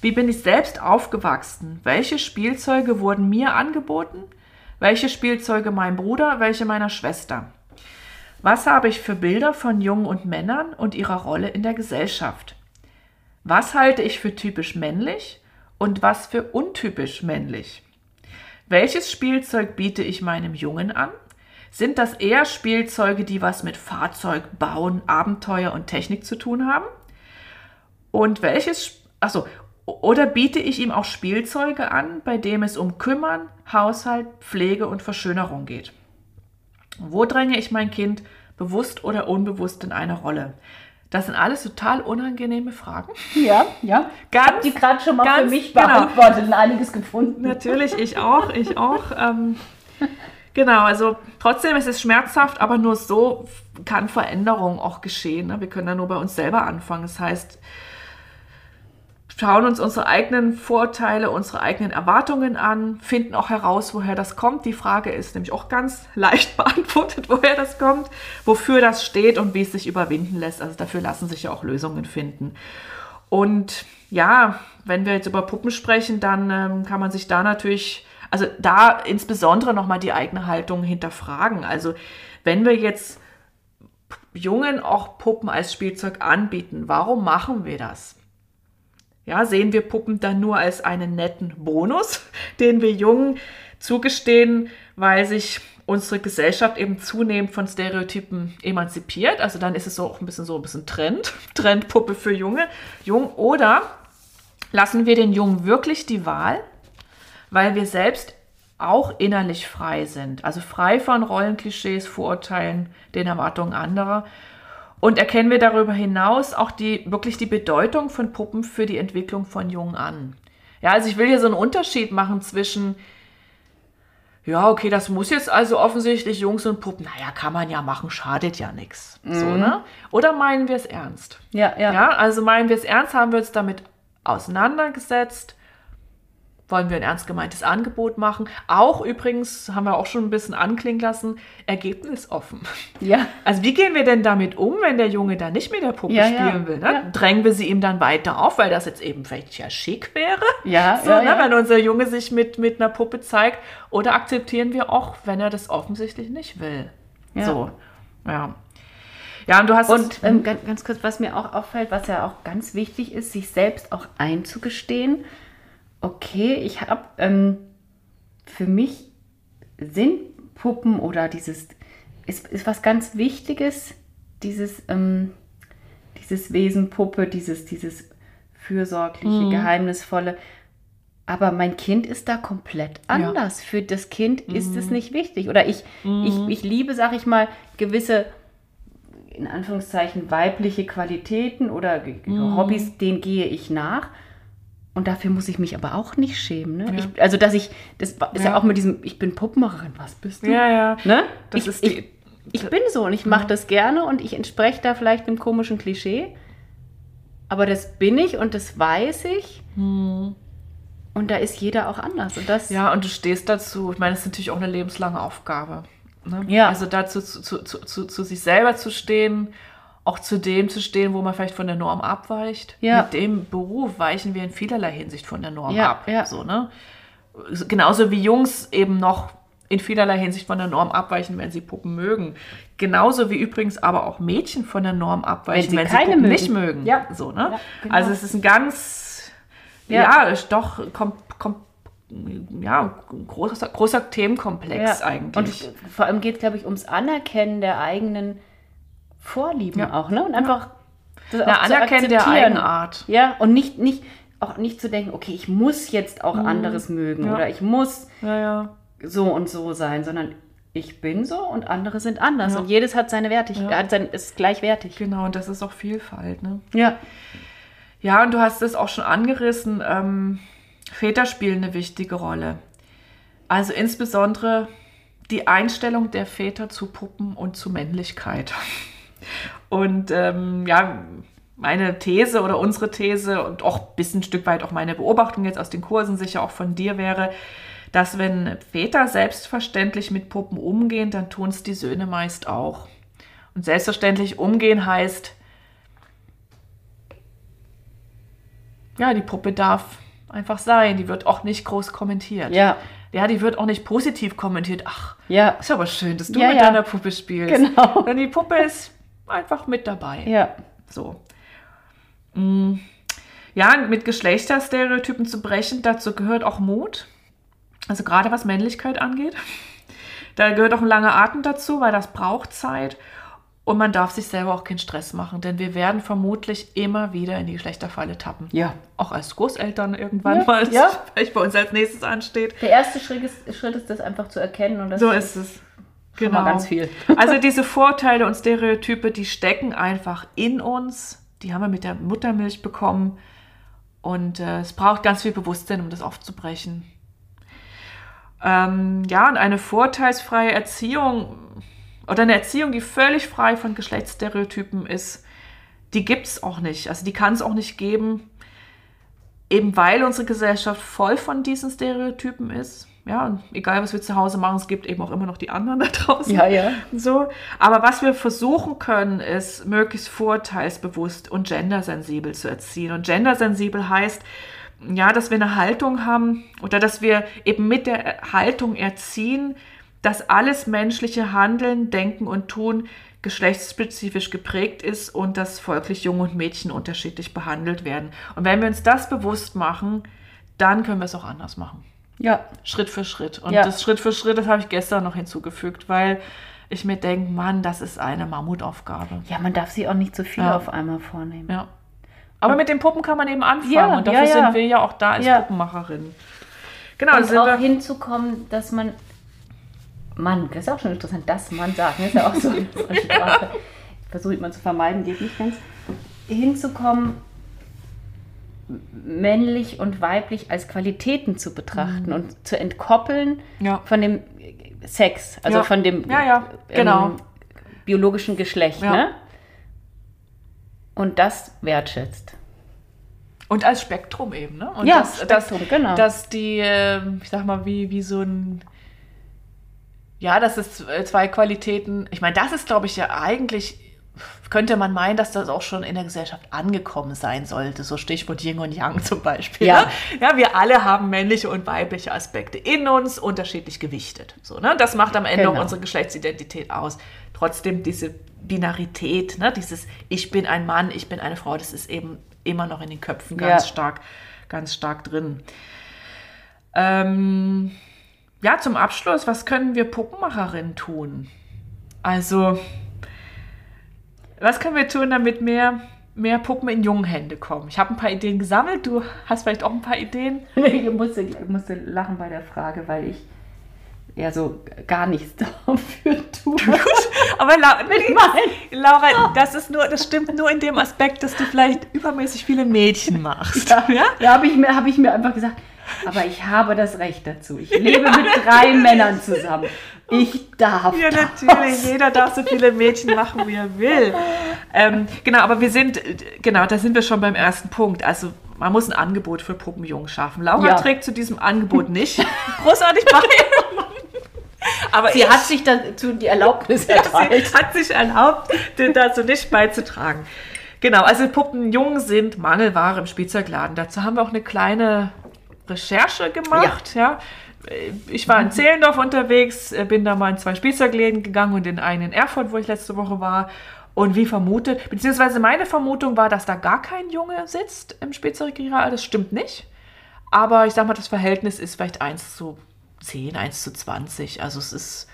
Speaker 2: Wie bin ich selbst aufgewachsen? Welche Spielzeuge wurden mir angeboten? Welche Spielzeuge meinem Bruder? Welche meiner Schwester? Was habe ich für Bilder von Jungen und Männern und ihrer Rolle in der Gesellschaft? Was halte ich für typisch männlich und was für untypisch männlich? Welches Spielzeug biete ich meinem Jungen an? Sind das eher Spielzeuge, die was mit Fahrzeug, Bauen, Abenteuer und Technik zu tun haben? Und welches, achso, oder biete ich ihm auch Spielzeuge an, bei dem es um Kümmern, Haushalt, Pflege und Verschönerung geht? Wo dränge ich mein Kind bewusst oder unbewusst in eine Rolle? Das sind alles total unangenehme Fragen.
Speaker 1: Ja, ja.
Speaker 2: Ganz-
Speaker 1: Hab die gerade schon mal für
Speaker 2: ganz
Speaker 1: mich
Speaker 2: genau.
Speaker 1: beantwortet und einiges gefunden.
Speaker 2: Natürlich, ich auch, ich auch. Ähm, genau, also trotzdem ist es schmerzhaft, aber nur so kann Veränderung auch geschehen. Ne? Wir können da nur bei uns selber anfangen. Das heißt, schauen uns unsere eigenen Vorteile, unsere eigenen Erwartungen an, finden auch heraus, woher das kommt. Die Frage ist nämlich auch ganz leicht <laughs> beantwortet, woher das kommt, wofür das steht und wie es sich überwinden lässt. Also dafür lassen sich ja auch Lösungen finden. Und ja, wenn wir jetzt über Puppen sprechen, dann ähm, kann man sich da natürlich, also da insbesondere nochmal die eigene Haltung hinterfragen. Also wenn wir jetzt Jungen auch Puppen als Spielzeug anbieten, warum machen wir das? Ja, sehen wir Puppen dann nur als einen netten Bonus, <laughs> den wir Jungen zugestehen, weil sich unsere Gesellschaft eben zunehmend von Stereotypen emanzipiert. Also dann ist es so auch ein bisschen so ein bisschen Trend, <laughs> Trendpuppe für Junge, Jung. Oder lassen wir den Jungen wirklich die Wahl, weil wir selbst auch innerlich frei sind, also frei von Rollenklischees, Vorurteilen, den Erwartungen anderer. Und erkennen wir darüber hinaus auch die, wirklich die Bedeutung von Puppen für die Entwicklung von Jungen an. Ja, also ich will hier so einen Unterschied machen zwischen, ja, okay, das muss jetzt also offensichtlich Jungs und Puppen, naja, kann man ja machen, schadet ja nichts. So, ne? Oder meinen wir es ernst?
Speaker 1: Ja, ja.
Speaker 2: Ja, also meinen wir es ernst, haben wir uns damit auseinandergesetzt, wollen wir ein ernst gemeintes Angebot machen. Auch übrigens, haben wir auch schon ein bisschen anklingen lassen, ergebnisoffen.
Speaker 1: Ja.
Speaker 2: Also wie gehen wir denn damit um, wenn der Junge da nicht mit der Puppe
Speaker 1: Ja,
Speaker 2: spielen
Speaker 1: ja.
Speaker 2: will? Ne?
Speaker 1: Ja.
Speaker 2: Drängen wir sie ihm dann weiter auf, weil das jetzt eben vielleicht ja schick wäre?
Speaker 1: Ja, <laughs>
Speaker 2: so,
Speaker 1: ja,
Speaker 2: ne? wenn unser Junge sich mit, mit einer Puppe zeigt. Oder akzeptieren wir auch, wenn er das offensichtlich nicht will.
Speaker 1: Ja.
Speaker 2: So, ja. Ja, und du hast
Speaker 1: Und ähm, ganz, ganz kurz, was mir auch auffällt, was ja auch ganz wichtig ist, sich selbst auch einzugestehen, okay, ich habe ähm, für mich sind Puppen oder dieses, ist, ist was ganz Wichtiges, dieses, ähm, dieses Wesen Puppe, dieses, dieses fürsorgliche, geheimnisvolle. Aber mein Kind ist da komplett anders. Für das Kind ist es nicht wichtig. Oder ich, ich, ich liebe, sag ich mal, gewisse in Anführungszeichen weibliche Qualitäten oder G- Hobbys, denen gehe ich nach. Und dafür muss ich mich aber auch nicht schämen. Ne?
Speaker 2: Ja.
Speaker 1: Ich, also, dass ich, das ist ja.
Speaker 2: Ja.
Speaker 1: auch mit diesem, ich bin Puppenmacherin, was bist du?
Speaker 2: ja, ja.
Speaker 1: Ne?
Speaker 2: Das
Speaker 1: ich,
Speaker 2: ist die-
Speaker 1: ich, ich bin so und ich mache das gerne und ich entspreche da vielleicht einem komischen Klischee. Aber das bin ich und das weiß ich. Und da ist jeder auch anders. Und das,
Speaker 2: Hm. Ja, und du stehst dazu. Ich meine, es ist natürlich auch eine lebenslange Aufgabe. Ne?
Speaker 1: Ja.
Speaker 2: Also dazu zu, zu, zu, zu, zu sich selber zu stehen, auch zu dem zu stehen, wo man vielleicht von der Norm abweicht.
Speaker 1: Ja.
Speaker 2: Mit dem Beruf weichen wir in vielerlei Hinsicht von der Norm
Speaker 1: Ja,
Speaker 2: ab.
Speaker 1: ja.
Speaker 2: So, ne? Genauso wie Jungs eben noch in vielerlei Hinsicht von der Norm abweichen, wenn sie Puppen mögen. Genauso wie übrigens aber auch Mädchen von der Norm abweichen,
Speaker 1: Wenn
Speaker 2: wenn
Speaker 1: sie
Speaker 2: sie,
Speaker 1: keine
Speaker 2: Puppen
Speaker 1: mögen.
Speaker 2: nicht mögen.
Speaker 1: Ja.
Speaker 2: So, ne?
Speaker 1: Ja, genau.
Speaker 2: Also es ist ein ganz,
Speaker 1: Ja.
Speaker 2: ja, ist doch kom, kom, ja, großer, großer Themenkomplex eigentlich.
Speaker 1: Und vor allem geht es, glaube ich, ums Anerkennen der eigenen Vorlieben
Speaker 2: Ja.
Speaker 1: auch, ne? Und einfach das
Speaker 2: Na,
Speaker 1: auch zu
Speaker 2: Anerkennen der. Eigenart.
Speaker 1: Ja, und nicht, nicht, auch nicht zu denken, okay, ich muss jetzt auch anderes mögen
Speaker 2: Mhm. Ja.
Speaker 1: oder ich muss
Speaker 2: ja,
Speaker 1: so und so sein, sondern ich bin so und andere sind anders. Und jedes hat seine Wertigkeit, hat sein, ist gleichwertig.
Speaker 2: Genau, und das ist auch Vielfalt. Ne?
Speaker 1: Ja.
Speaker 2: Ja, und du hast es auch schon angerissen. Ähm, Väter spielen eine wichtige Rolle. Also insbesondere die Einstellung der Väter zu Puppen und zu Männlichkeit. Und ähm, ja, meine These oder unsere These und auch bis ein Stück weit auch meine Beobachtung jetzt aus den Kursen, sicher auch von dir wäre, dass wenn Väter selbstverständlich mit Puppen umgehen, dann tun es die Söhne meist auch. Und selbstverständlich umgehen heißt, ja, die Puppe darf einfach sein. Die wird auch nicht groß kommentiert.
Speaker 1: Ja.
Speaker 2: Ja, die wird auch nicht positiv kommentiert. Ach,
Speaker 1: Ja.
Speaker 2: ist aber schön, dass du
Speaker 1: Ja,
Speaker 2: mit
Speaker 1: ja.
Speaker 2: deiner Puppe spielst.
Speaker 1: Genau.
Speaker 2: Denn die Puppe ist einfach mit dabei.
Speaker 1: Ja.
Speaker 2: So. Mm. Ja, mit Geschlechterstereotypen zu brechen, dazu gehört auch Mut. Also gerade was Männlichkeit angeht. Da gehört auch ein langer Atem dazu, weil das braucht Zeit. Und man darf sich selber auch keinen Stress machen, denn wir werden vermutlich immer wieder in die Geschlechterfalle tappen.
Speaker 1: Ja.
Speaker 2: Auch als Großeltern irgendwann
Speaker 1: Ja,
Speaker 2: mal,
Speaker 1: ja. <laughs>
Speaker 2: vielleicht bei uns als nächstes ansteht.
Speaker 1: Der erste Schritt ist, Schritt ist, das einfach zu erkennen und das
Speaker 2: So ist es.
Speaker 1: Mal ganz viel. <laughs>
Speaker 2: Also diese Vorteile und Stereotype, die stecken einfach in uns. Die haben wir mit der Muttermilch bekommen. Und äh, es braucht ganz viel Bewusstsein, um das aufzubrechen. Ähm, ja, und eine vorteilsfreie Erziehung oder eine Erziehung, die völlig frei von Geschlechtsstereotypen ist, die gibt es auch nicht. Also die kann es auch nicht geben, eben weil unsere Gesellschaft voll von diesen Stereotypen ist. Ja, und egal was wir zu Hause machen, es gibt eben auch immer noch die anderen <laughs> da draußen.
Speaker 1: Ja, ja.
Speaker 2: So, aber was wir versuchen können, ist möglichst vorteilsbewusst und gendersensibel zu erziehen. Und gendersensibel heißt, ja, dass wir eine Haltung haben oder dass wir eben mit der Haltung erziehen, dass alles menschliche Handeln, Denken und Tun geschlechtsspezifisch geprägt ist und dass folglich Junge und Mädchen unterschiedlich behandelt werden. Und wenn wir uns das bewusst machen, dann können wir es auch anders machen.
Speaker 1: Ja.
Speaker 2: Schritt für Schritt. Und
Speaker 1: Ja.
Speaker 2: das Schritt für Schritt, das habe ich gestern noch hinzugefügt, weil ich mir denke, Mann, das ist eine Mammutaufgabe.
Speaker 1: Ja, man darf sich auch nicht zu viel
Speaker 2: Ja.
Speaker 1: auf einmal vornehmen.
Speaker 2: Ja. Aber mit den Puppen kann man eben anfangen
Speaker 1: Ja,
Speaker 2: und dafür sind wir ja auch da als
Speaker 1: Ja.
Speaker 2: Puppenmacherin. Genau,
Speaker 1: Und
Speaker 2: sind
Speaker 1: auch
Speaker 2: wir.
Speaker 1: hinzukommen, dass man Mann, das ist auch schon interessant, das Mann sagen, ist ja auch so eine <laughs> Sprache. Versucht man zu vermeiden, geht nicht ganz. Hinzukommen, männlich und weiblich als Qualitäten zu betrachten und zu entkoppeln
Speaker 2: Mhm. Ja.
Speaker 1: von dem Sex, also
Speaker 2: Ja.
Speaker 1: von dem
Speaker 2: Ja, ja, genau.
Speaker 1: ähm, biologischen Geschlecht, ne? Und das wertschätzt.
Speaker 2: Und als Spektrum eben, ne? Und
Speaker 1: Ja,
Speaker 2: dass,
Speaker 1: Spektrum,
Speaker 2: dass,
Speaker 1: genau.
Speaker 2: Dass die, ähm, ich sag mal, wie, wie so ein, ja, das ist zwei Qualitäten. Ich meine, das ist, glaube ich, ja eigentlich, könnte man meinen, dass das auch schon in der Gesellschaft angekommen sein sollte. So Stichwort Yin und Yang <laughs> zum Beispiel.
Speaker 1: Ja.
Speaker 2: Ne? Ja, wir alle haben männliche und weibliche Aspekte in uns, unterschiedlich gewichtet. So, ne? Das macht am Ende
Speaker 1: Genau.
Speaker 2: auch unsere Geschlechtsidentität aus. Trotzdem diese Binarität, ne? dieses Ich bin ein Mann, ich bin eine Frau, das ist eben immer noch in den Köpfen ganz
Speaker 1: Ja.
Speaker 2: stark, ganz stark drin. Ähm, ja, zum Abschluss, was können wir Puppenmacherinnen tun? Also, was können wir tun, damit mehr, mehr Puppen in jungen Hände kommen? Ich habe ein paar Ideen gesammelt. Du hast vielleicht auch ein paar Ideen. <laughs>
Speaker 1: Ich musste, ich musste lachen bei der Frage, weil ich ja so gar nichts <laughs> dafür tue.
Speaker 2: Aber La <laughs> Laura, das ist nur, das stimmt nur in dem Aspekt, dass du vielleicht übermäßig viele Mädchen machst.
Speaker 1: Ja, da habe ich, mir- hab ich mir einfach gesagt, aber ich habe das Recht dazu. Ich lebe mit drei Männern zusammen. Ich darf.
Speaker 2: Ja,
Speaker 1: das.
Speaker 2: natürlich. Jeder darf so viele Mädchen machen, wie er will. Ähm, genau, aber wir sind, genau, da sind wir schon beim ersten Punkt. Also, man muss ein Angebot für Puppenjungen schaffen. Laura
Speaker 1: Ja.
Speaker 2: trägt zu diesem Angebot nicht großartig bei. Aber
Speaker 1: Sie
Speaker 2: ich-
Speaker 1: hat sich dazu die Erlaubnis
Speaker 2: Sie
Speaker 1: erteilt.
Speaker 2: hat sich erlaubt, den dazu nicht beizutragen. Genau, also Puppenjungen sind Mangelware im Spielzeugladen. Dazu haben wir auch eine kleine Recherche gemacht. Ja. Ich war in Zehlendorf unterwegs, äh, bin da mal in zwei Spielzeugläden gegangen und in einen in Erfurt, wo ich letzte Woche war. Und wie vermutet, beziehungsweise meine Vermutung war, dass da gar kein Junge sitzt im Spielzeugregal. Das stimmt nicht. Aber ich sag mal, das Verhältnis ist vielleicht 1 zu 10, 1 zu 20. Also es ist.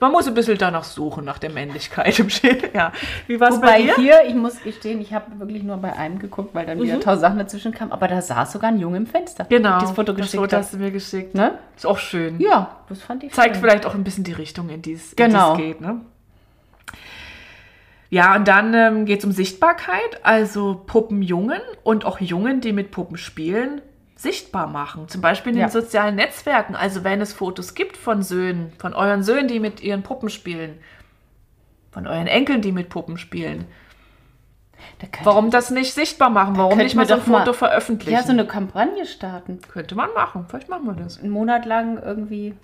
Speaker 2: Man muss ein bisschen danach suchen, nach der Männlichkeit im Schild. Ja. Wie war es bei
Speaker 1: Wobei
Speaker 2: dir?
Speaker 1: hier, ich muss gestehen, ich habe wirklich nur bei einem geguckt, weil dann wieder
Speaker 2: Mhm.
Speaker 1: tausend Sachen dazwischen kamen. Aber da saß sogar ein Junge im Fenster.
Speaker 2: Genau.
Speaker 1: Das Foto
Speaker 2: das
Speaker 1: geschickt
Speaker 2: Foto
Speaker 1: hat.
Speaker 2: hast du mir geschickt.
Speaker 1: Ne?
Speaker 2: Ist auch schön.
Speaker 1: Ja, das fand ich
Speaker 2: Zeigt
Speaker 1: schön.
Speaker 2: vielleicht auch ein bisschen die Richtung, in die es
Speaker 1: Genau.
Speaker 2: geht. Ne? Ja, und dann ähm, geht es um Sichtbarkeit, also Puppenjungen und auch Jungen, die mit Puppen spielen, sichtbar machen. Zum Beispiel in
Speaker 1: Ja.
Speaker 2: den sozialen Netzwerken. Also wenn es Fotos gibt von Söhnen, von euren Söhnen, die mit ihren Puppen spielen, von euren Enkeln, die mit Puppen spielen.
Speaker 1: Da
Speaker 2: Warum das nicht sichtbar machen? Warum nicht mal so ein
Speaker 1: doch mal-
Speaker 2: Foto veröffentlichen?
Speaker 1: Ja, so eine Kampagne starten.
Speaker 2: Könnte man machen. Vielleicht machen wir das.
Speaker 1: Einen Monat lang irgendwie.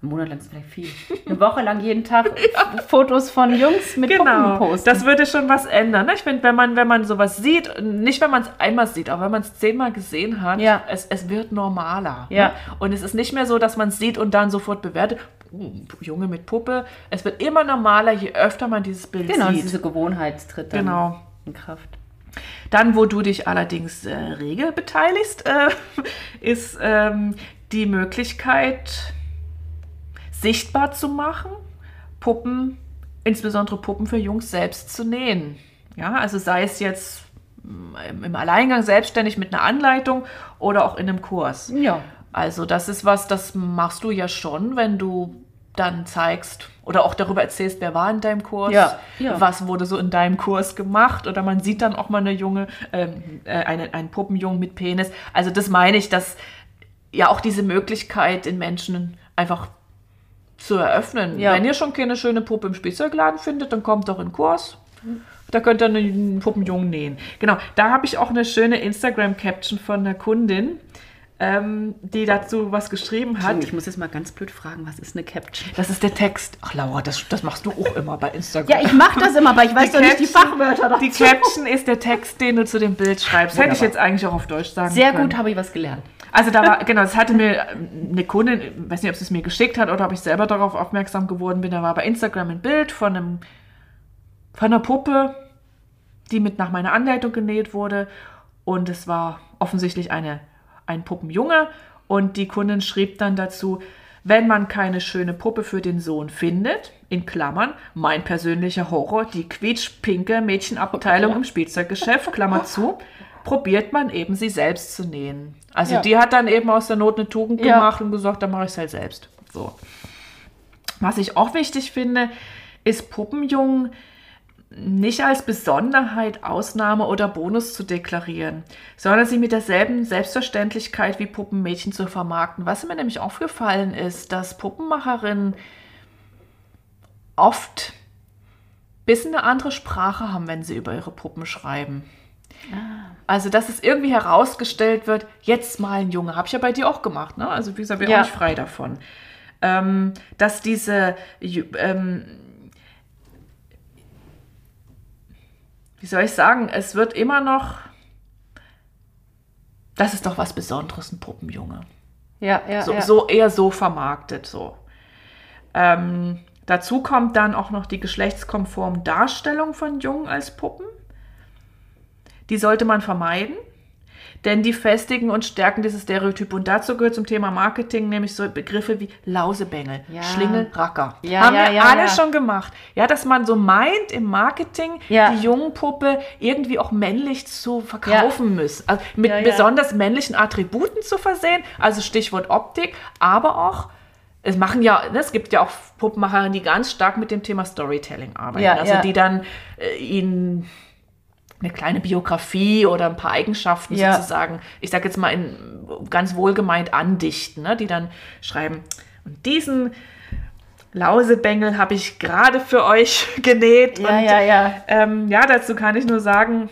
Speaker 1: Einen Monat lang ist vielleicht viel. Eine Woche lang jeden Tag <laughs> Fotos von Jungs mit Puppen
Speaker 2: Genau,
Speaker 1: posten.
Speaker 2: das würde schon was ändern. ne? Ich finde, wenn man, wenn man sowas sieht, nicht wenn man es einmal sieht, aber wenn man es zehnmal gesehen hat,
Speaker 1: Ja.
Speaker 2: es, es wird normaler.
Speaker 1: Ja.
Speaker 2: Ne? Und es ist nicht mehr so, dass man es sieht und dann sofort bewertet, "Oh, Junge mit Puppe. Es wird immer normaler, je öfter man dieses Bild
Speaker 1: genau,
Speaker 2: sieht.
Speaker 1: diese Gewohnheitstritt dann
Speaker 2: Genau.
Speaker 1: in Kraft.
Speaker 2: Dann, wo du dich allerdings äh, rege beteiligst, äh, <laughs> ist ähm, die Möglichkeit, sichtbar zu machen, Puppen, insbesondere Puppen für Jungs selbst zu nähen. Ja, also sei es jetzt mm, im Alleingang selbstständig mit einer Anleitung oder auch in einem Kurs.
Speaker 1: Ja.
Speaker 2: Also das ist was, das machst du ja schon, wenn du dann zeigst oder auch darüber erzählst, wer war in deinem Kurs,
Speaker 1: Ja, ja.
Speaker 2: was wurde so in deinem Kurs gemacht oder man sieht dann auch mal eine junge, ähm, äh, eine, einen Puppenjungen mit Penis. Also das meine ich, dass ja auch diese Möglichkeit in Menschen einfach zu eröffnen.
Speaker 1: Ja.
Speaker 2: Wenn ihr schon keine schöne Puppe im Spielzeugladen findet, dann kommt doch in Kurs. Da könnt ihr einen Puppenjungen nähen. Genau, da habe ich auch eine schöne Instagram-Caption von einer Kundin, ähm, die dazu was geschrieben hat.
Speaker 1: Ich muss jetzt mal ganz blöd fragen, was ist eine Caption?
Speaker 2: Das ist der Text. Ach, Laura, das, das machst du auch immer bei Instagram.
Speaker 1: Ja, ich mache das immer, aber ich weiß doch nicht die Fachwörter dazu.
Speaker 2: Die Caption ist der Text, den du zu dem Bild schreibst. Hätte ich jetzt eigentlich auch auf Deutsch sagen
Speaker 1: Sehr
Speaker 2: können.
Speaker 1: gut, habe ich was gelernt.
Speaker 2: Also da war, genau, das hatte mir eine Kundin, ich weiß nicht, ob sie es mir geschickt hat oder ob ich selber darauf aufmerksam geworden bin, da war bei Instagram ein Bild von einem, von einer Puppe, die mit nach meiner Anleitung genäht wurde und es war offensichtlich eine, ein Puppenjunge und die Kundin schrieb dann dazu, wenn man keine schöne Puppe für den Sohn findet, in Klammern, mein persönlicher Horror, die quietschpinke Mädchenabteilung <laughs> im Spielzeuggeschäft, Klammer zu, probiert man eben sie selbst zu nähen. Also
Speaker 1: Ja.
Speaker 2: die hat dann eben aus der Not eine Tugend
Speaker 1: Ja.
Speaker 2: gemacht und gesagt, dann mache ich es halt selbst. So. Was ich auch wichtig finde, ist Puppenjungen nicht als Besonderheit, Ausnahme oder Bonus zu deklarieren, sondern sie mit derselben Selbstverständlichkeit wie Puppenmädchen zu vermarkten. Was mir nämlich aufgefallen ist, dass Puppenmacherinnen oft bisschen eine andere Sprache haben, wenn sie über ihre Puppen schreiben. Also, dass es irgendwie herausgestellt wird, jetzt mal ein Junge. Habe ich ja bei dir auch gemacht, ne? Also, wie gesagt, wir
Speaker 1: Ja.
Speaker 2: auch nicht frei davon. Ähm, dass diese, ähm, wie soll ich sagen, es wird immer noch, das ist doch was Besonderes, ein Puppenjunge.
Speaker 1: Ja, ja,
Speaker 2: So,
Speaker 1: ja.
Speaker 2: so eher so vermarktet, so. Ähm, dazu kommt dann auch noch die geschlechtskonforme Darstellung von Jungen als Puppen. Die sollte man vermeiden, denn die festigen und stärken dieses Stereotyp. Und dazu gehört zum Thema Marketing nämlich so Begriffe wie Lausebengel,
Speaker 1: Ja.
Speaker 2: Schlingel, Racker.
Speaker 1: Ja,
Speaker 2: Haben
Speaker 1: ja,
Speaker 2: wir
Speaker 1: ja,
Speaker 2: alle schon gemacht. Ja, dass man so meint, im Marketing die Jungenpuppe irgendwie auch männlich zu verkaufen müssen. Also mit besonders männlichen Attributen zu versehen, also Stichwort Optik, aber auch es machen ja, ne, es gibt ja auch Puppenmacherinnen, die ganz stark mit dem Thema Storytelling arbeiten.
Speaker 1: Ja,
Speaker 2: also
Speaker 1: ja.
Speaker 2: die dann äh, ihnen eine kleine Biografie oder ein paar Eigenschaften
Speaker 1: Ja.
Speaker 2: sozusagen, ich sage jetzt mal in, ganz wohlgemeint andichten, ne, die dann schreiben, und diesen Lausebengel habe ich gerade für euch <laughs> genäht.
Speaker 1: Ja,
Speaker 2: und,
Speaker 1: ja, ja.
Speaker 2: Ähm, ja, dazu kann ich nur sagen,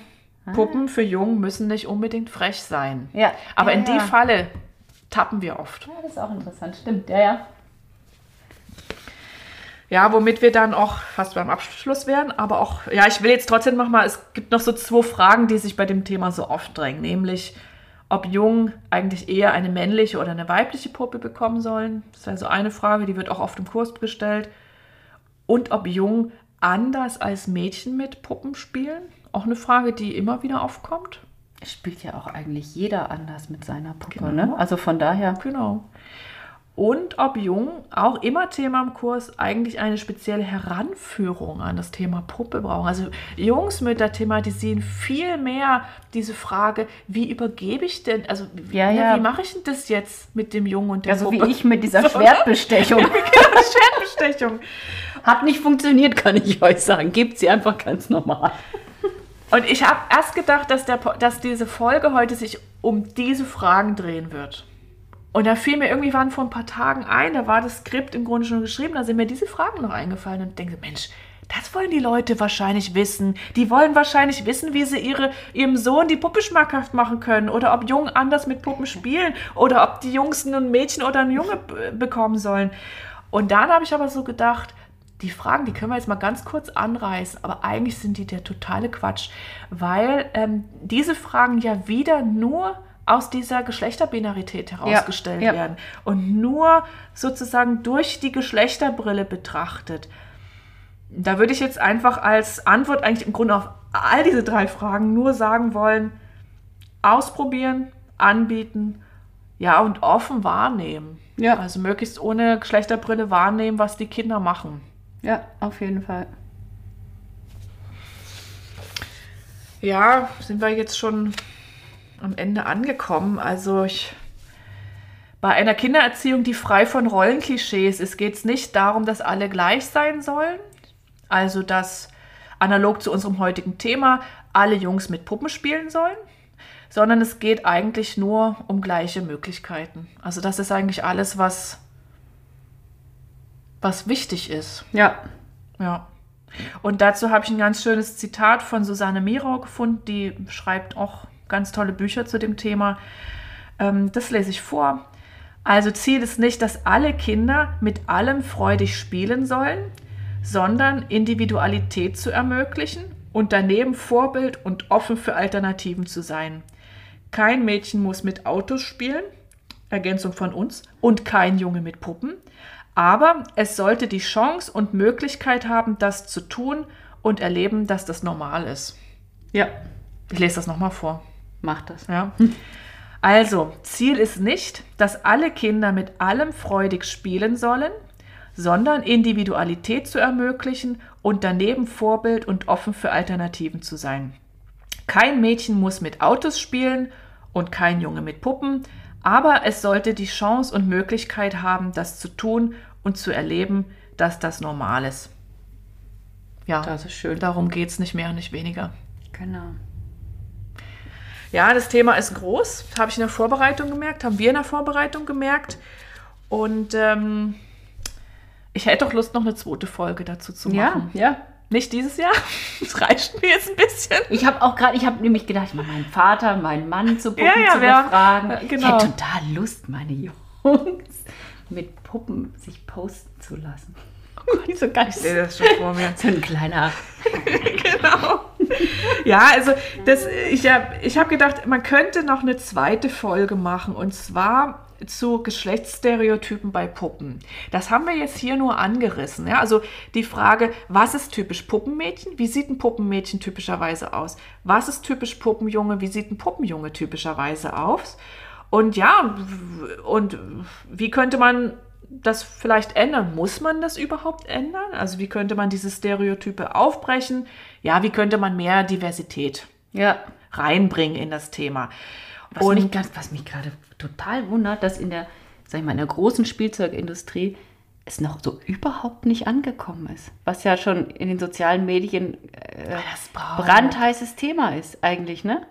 Speaker 2: Puppen für Jungen müssen nicht unbedingt frech sein.
Speaker 1: Ja.
Speaker 2: Aber
Speaker 1: ja,
Speaker 2: in die
Speaker 1: ja.
Speaker 2: Falle tappen wir oft.
Speaker 1: Ja, das ist auch interessant. Stimmt, ja, ja.
Speaker 2: Ja, womit wir dann auch fast beim Abschluss wären, aber auch, ja, ich will jetzt trotzdem noch mal, es gibt noch so zwei Fragen, die sich bei dem Thema so oft drängen, nämlich, ob Jungen eigentlich eher eine männliche oder eine weibliche Puppe bekommen sollen. Das wäre so eine Frage, die wird auch oft im Kurs gestellt. Und ob Jungen anders als Mädchen mit Puppen spielen. Auch eine Frage, die immer wieder aufkommt.
Speaker 1: Es spielt ja auch eigentlich jeder anders mit seiner Puppe,
Speaker 2: Genau.
Speaker 1: ne? Also von daher.
Speaker 2: Genau. Und ob Jung, auch immer Thema im Kurs, eigentlich eine spezielle Heranführung an das Thema Puppe brauchen. Also Jungsmütter thematisieren viel mehr diese Frage, wie übergebe ich denn, also wie,
Speaker 1: Ja, ja.
Speaker 2: wie mache ich denn das jetzt mit dem Jungen und der
Speaker 1: Ja, so wie
Speaker 2: Puppe?
Speaker 1: ich mit dieser <laughs>
Speaker 2: So, ne?
Speaker 1: Schwertbestechung. <laughs>
Speaker 2: Schwertbestechung.
Speaker 1: Hat nicht funktioniert, kann ich euch sagen. Gebt sie einfach ganz normal.
Speaker 2: Und ich habe erst gedacht, dass, der, dass diese Folge heute sich um diese Fragen drehen wird. Und da fiel mir irgendwie, waren vor ein paar Tagen ein, da war das Skript im Grunde schon geschrieben, da sind mir diese Fragen noch eingefallen und denke, Mensch, das wollen die Leute wahrscheinlich wissen. Die wollen wahrscheinlich wissen, wie sie ihre, ihrem Sohn die Puppe schmackhaft machen können oder ob Jungen anders mit Puppen spielen oder ob die Jungs ein Mädchen oder ein Junge bekommen sollen. Und dann habe ich aber so gedacht, die Fragen, die können wir jetzt mal ganz kurz anreißen, aber eigentlich sind die der totale Quatsch, weil ähm, diese Fragen ja wieder nur aus dieser Geschlechterbinarität herausgestellt
Speaker 1: ja.
Speaker 2: werden und nur sozusagen durch die Geschlechterbrille betrachtet. Da würde ich jetzt einfach als Antwort eigentlich im Grunde auf all diese drei Fragen nur sagen wollen, ausprobieren, anbieten, ja und offen wahrnehmen.
Speaker 1: Ja.
Speaker 2: Also möglichst ohne Geschlechterbrille wahrnehmen, was die Kinder machen.
Speaker 1: Ja, auf jeden Fall.
Speaker 2: Ja, sind wir jetzt schon am Ende angekommen. Also ich, bei einer Kindererziehung, die frei von Rollenklischees ist, geht es nicht darum, dass alle gleich sein sollen. Also dass analog zu unserem heutigen Thema alle Jungs mit Puppen spielen sollen, sondern es geht eigentlich nur um gleiche Möglichkeiten. Also das ist eigentlich alles, was, was wichtig ist.
Speaker 1: Ja.
Speaker 2: Ja. Und dazu habe ich ein ganz schönes Zitat von Susanne Mirau gefunden, die schreibt auch ganz tolle Bücher zu dem Thema. Ähm, das lese ich vor. Also Ziel ist nicht, dass alle Kinder mit allem freudig spielen sollen, sondern Individualität zu ermöglichen und daneben Vorbild und offen für Alternativen zu sein. Kein Mädchen muss mit Autos spielen, Ergänzung von uns, und kein Junge mit Puppen. Aber es sollte die Chance und Möglichkeit haben, das zu tun und erleben, dass das normal ist.
Speaker 1: Ja.
Speaker 2: Ich lese das nochmal vor.
Speaker 1: Macht das.
Speaker 2: Ja. Also, Ziel ist nicht, dass alle Kinder mit allem freudig spielen sollen, sondern Individualität zu ermöglichen und daneben Vorbild und offen für Alternativen zu sein. Kein Mädchen muss mit Autos spielen und kein Junge mit Puppen, aber es sollte die Chance und Möglichkeit haben, das zu tun und zu erleben, dass das normal ist. Ja,
Speaker 1: Das ist schön.
Speaker 2: darum geht es nicht mehr und nicht weniger.
Speaker 1: Genau.
Speaker 2: Ja, das Thema ist groß. Habe ich in der Vorbereitung gemerkt, haben wir in der Vorbereitung gemerkt. Und ähm, ich hätte doch Lust, noch eine zweite Folge dazu zu
Speaker 1: Ja,
Speaker 2: machen.
Speaker 1: ja.
Speaker 2: Nicht dieses Jahr. <laughs> Das reicht mir jetzt ein bisschen.
Speaker 1: Ich habe auch gerade, ich habe nämlich gedacht, mal meinen Vater, meinen Mann zu Puppen
Speaker 2: Ja, ja,
Speaker 1: zu befragen.
Speaker 2: äh,
Speaker 1: Ich
Speaker 2: genau.
Speaker 1: hätte total Lust, meine <laughs> Jungs mit Puppen sich posten zu lassen. So ganz
Speaker 2: Ich sehe das schon vor mir.
Speaker 1: so ein kleiner. <laughs>
Speaker 2: genau. Ja, also das, ich habe ich hab gedacht, man könnte noch eine zweite Folge machen und zwar zu Geschlechtsstereotypen bei Puppen. Das haben wir jetzt hier nur angerissen. Ja? Also die Frage, was ist typisch Puppenmädchen? Wie sieht ein Puppenmädchen typischerweise aus? Was ist typisch Puppenjunge? Wie sieht ein Puppenjunge typischerweise aus? Und ja, und wie könnte man das vielleicht ändern? Muss man das überhaupt ändern? Also wie könnte man diese Stereotype aufbrechen? Ja, wie könnte man mehr Diversität
Speaker 1: Ja.
Speaker 2: reinbringen in das Thema?
Speaker 1: Was
Speaker 2: Und-
Speaker 1: mich, was mich gerade total wundert, dass in der, sag ich mal, in der großen Spielzeugindustrie es noch so überhaupt nicht angekommen ist. Was ja schon in den sozialen Medien äh, brandheißes Thema ist eigentlich, ne?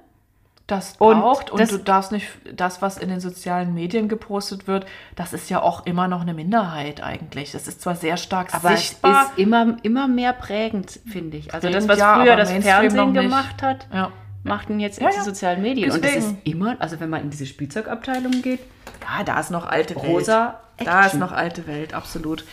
Speaker 2: Das
Speaker 1: Und
Speaker 2: braucht und,
Speaker 1: das-
Speaker 2: du darfst nicht, das, was in den sozialen Medien gepostet wird, das ist ja auch immer noch eine Minderheit eigentlich. Das ist zwar sehr stark
Speaker 1: Aber
Speaker 2: sichtbar.
Speaker 1: es ist immer, immer mehr prägend, finde ich. Also das, was
Speaker 2: ja,
Speaker 1: früher
Speaker 2: aber
Speaker 1: das
Speaker 2: Mainstream
Speaker 1: Fernsehen gemacht hat,
Speaker 2: ja.
Speaker 1: machten jetzt
Speaker 2: Ja,
Speaker 1: die sozialen Medien. Und das ist
Speaker 2: Deswegen.
Speaker 1: immer, also wenn man in diese Spielzeugabteilung geht,
Speaker 2: ja, da ist noch alte Welt.
Speaker 1: rosa
Speaker 2: Da ist noch alte Welt, absolut.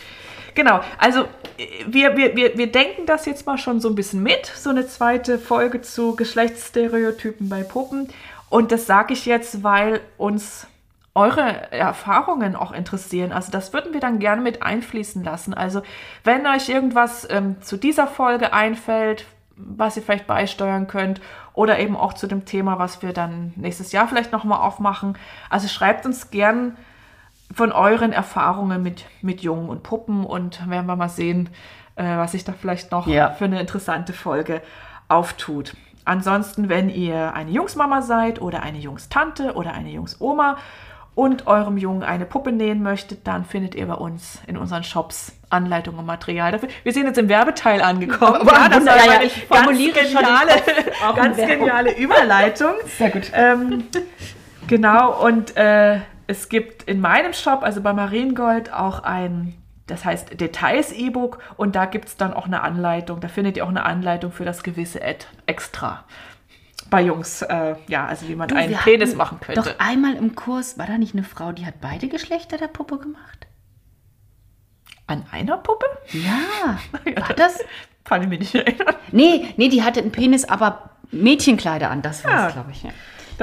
Speaker 2: Genau, also äh, wir, wir, wir, wir denken das jetzt mal schon so ein bisschen mit, so eine zweite Folge zu Geschlechtsstereotypen bei Puppen. Und das sage ich jetzt, weil uns eure Erfahrungen auch interessieren. Also das würden wir dann gerne mit einfließen lassen. Also wenn euch irgendwas ähm, zu dieser Folge einfällt, was ihr vielleicht beisteuern könnt oder eben auch zu dem Thema, was wir dann nächstes Jahr vielleicht nochmal aufmachen. Also schreibt uns gern von euren Erfahrungen mit, mit Jungen und Puppen und werden wir mal sehen, äh, was sich da vielleicht noch
Speaker 1: Ja.
Speaker 2: für eine interessante Folge auftut. Ansonsten, wenn ihr eine Jungsmama seid oder eine Jungstante oder eine Jungsoma und eurem Jungen eine Puppe nähen möchtet, dann findet ihr bei uns in unseren Shops Anleitungen und Material dafür. Wir sind jetzt im Werbeteil angekommen.
Speaker 1: Aber
Speaker 2: das
Speaker 1: wunder-
Speaker 2: war
Speaker 1: ja, ja,
Speaker 2: meine
Speaker 1: ich formuliere
Speaker 2: ganz geniale, ganz geniale Überleitung.
Speaker 1: Sehr gut.
Speaker 2: Ähm, genau, und äh, es gibt in meinem Shop, also bei Mariengold, auch ein, das heißt Details-E-Book und da gibt es dann auch eine Anleitung. Da findet ihr auch eine Anleitung für das gewisse Ad Extra. Bei Jungs, äh, ja, also wie man
Speaker 1: Du,
Speaker 2: einen Penis machen könnte.
Speaker 1: Doch einmal im Kurs, war da nicht eine Frau, die hat beide Geschlechter der Puppe gemacht?
Speaker 2: An einer Puppe?
Speaker 1: Ja, <laughs> war das?
Speaker 2: Kann ich mich nicht erinnern.
Speaker 1: Nee, nee, die hatte einen Penis, aber Mädchenkleider an. Das war
Speaker 2: Ja.
Speaker 1: es, glaube ich. Ja.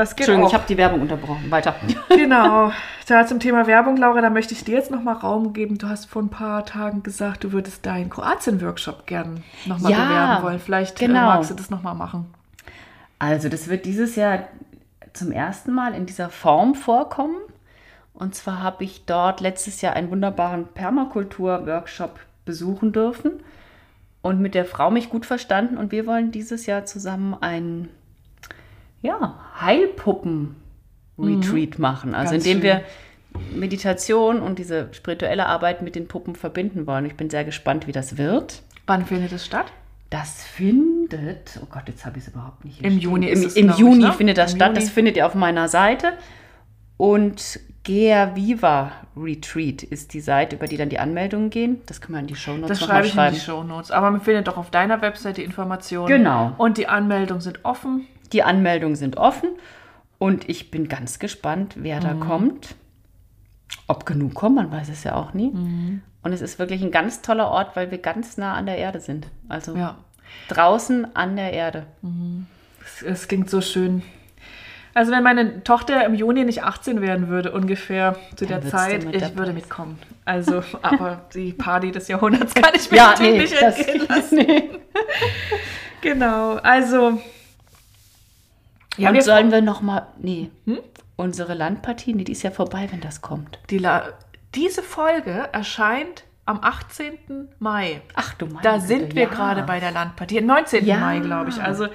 Speaker 2: Das geht
Speaker 1: Entschuldigung,
Speaker 2: auch.
Speaker 1: ich habe die Werbung unterbrochen. Weiter. <laughs>
Speaker 2: Genau. Da zum Thema Werbung, Laura, da möchte ich dir jetzt nochmal Raum geben. Du hast vor ein paar Tagen gesagt, du würdest deinen Kroatien-Workshop gern nochmal
Speaker 1: Ja,
Speaker 2: bewerben wollen. Vielleicht
Speaker 1: genau.
Speaker 2: äh, magst du das nochmal machen.
Speaker 1: Also, das wird dieses Jahr zum ersten Mal in dieser Form vorkommen. Und zwar habe ich dort letztes Jahr einen wunderbaren Permakultur-Workshop besuchen dürfen und mit der Frau mich gut verstanden. Und wir wollen dieses Jahr zusammen einen ja, Heilpuppen-Retreat machen. Also,
Speaker 2: Mhm. Ganz
Speaker 1: indem
Speaker 2: schön.
Speaker 1: wir Meditation und diese spirituelle Arbeit mit den Puppen verbinden wollen. Ich bin sehr gespannt, wie das wird.
Speaker 2: Wann findet es statt?
Speaker 1: Das findet, oh Gott, jetzt habe ich es überhaupt nicht.
Speaker 2: Im. Juni
Speaker 1: Im,
Speaker 2: ist es,
Speaker 1: Im
Speaker 2: glaub ich,
Speaker 1: Juni
Speaker 2: ne?
Speaker 1: findet das
Speaker 2: Im
Speaker 1: statt.
Speaker 2: Juni.
Speaker 1: Das findet ihr auf meiner Seite. Und Gea Viva Retreat ist die Seite, über die dann die Anmeldungen gehen. Das können wir in die Show Notes
Speaker 2: Das
Speaker 1: nochmal
Speaker 2: schreibe ich in
Speaker 1: schreiben.
Speaker 2: die Shownotes. Aber man findet doch auf deiner Website die Informationen.
Speaker 1: Genau.
Speaker 2: Und die Anmeldungen sind offen.
Speaker 1: Die Anmeldungen sind offen und ich bin ganz gespannt, wer da
Speaker 2: Mhm.
Speaker 1: kommt. Ob genug kommen, man weiß es ja auch nie.
Speaker 2: Mhm.
Speaker 1: Und es ist wirklich ein ganz toller Ort, weil wir ganz nah an der Erde sind. Also
Speaker 2: Ja.
Speaker 1: draußen an der Erde.
Speaker 2: Es, es klingt so schön. Also wenn meine Tochter im Juni nicht 18 werden würde, ungefähr zu der
Speaker 1: würdest du
Speaker 2: Zeit, ich
Speaker 1: dabei
Speaker 2: würde mitkommen. Also, <laughs> aber die Party des Jahrhunderts kann ich mir
Speaker 1: Ja,
Speaker 2: natürlich
Speaker 1: nee,
Speaker 2: nicht entgehen <laughs> lassen.
Speaker 1: nee.
Speaker 2: Genau, also... Ja,
Speaker 1: und
Speaker 2: wir
Speaker 1: sollen wir noch mal, nee,
Speaker 2: Hm?
Speaker 1: unsere Landpartie, nee, die ist ja vorbei, wenn das kommt.
Speaker 2: die diese Folge erscheint am 18. Mai.
Speaker 1: Ach du meine
Speaker 2: Da
Speaker 1: Güte,
Speaker 2: sind wir
Speaker 1: ja.
Speaker 2: gerade bei der Landpartie. Am 19.
Speaker 1: Ja.
Speaker 2: Mai, glaube ich. Also,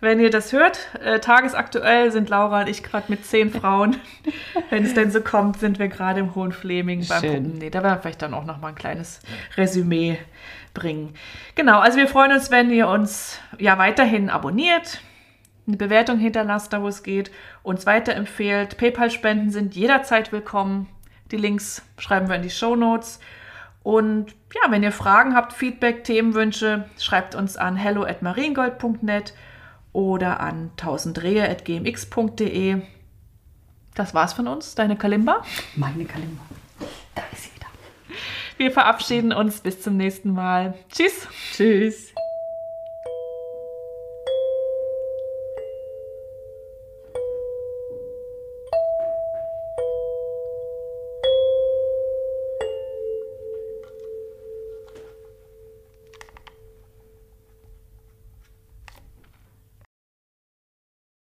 Speaker 2: wenn ihr das hört, äh, tagesaktuell sind Laura und ich gerade mit zehn Frauen. <laughs> wenn es denn so kommt, sind wir gerade im Hohen Fleming beim
Speaker 1: Schön.
Speaker 2: Nee, da werden wir vielleicht dann auch noch mal ein kleines Resümee bringen. Genau, also wir freuen uns, wenn ihr uns ja weiterhin abonniert, eine Bewertung hinterlasst, da wo es geht, uns weiterempfehlt. PayPal-Spenden sind jederzeit willkommen. Die Links schreiben wir in die Show Notes. Und ja, wenn ihr Fragen habt, Feedback, Themenwünsche, schreibt uns an hello at mariengold.net oder an 1000rehe.gmx.de. Das war's von uns. Deine Kalimba.
Speaker 1: Meine Kalimba. Da ist sie wieder.
Speaker 2: Wir verabschieden uns bis zum nächsten Mal. Tschüss.
Speaker 1: Tschüss.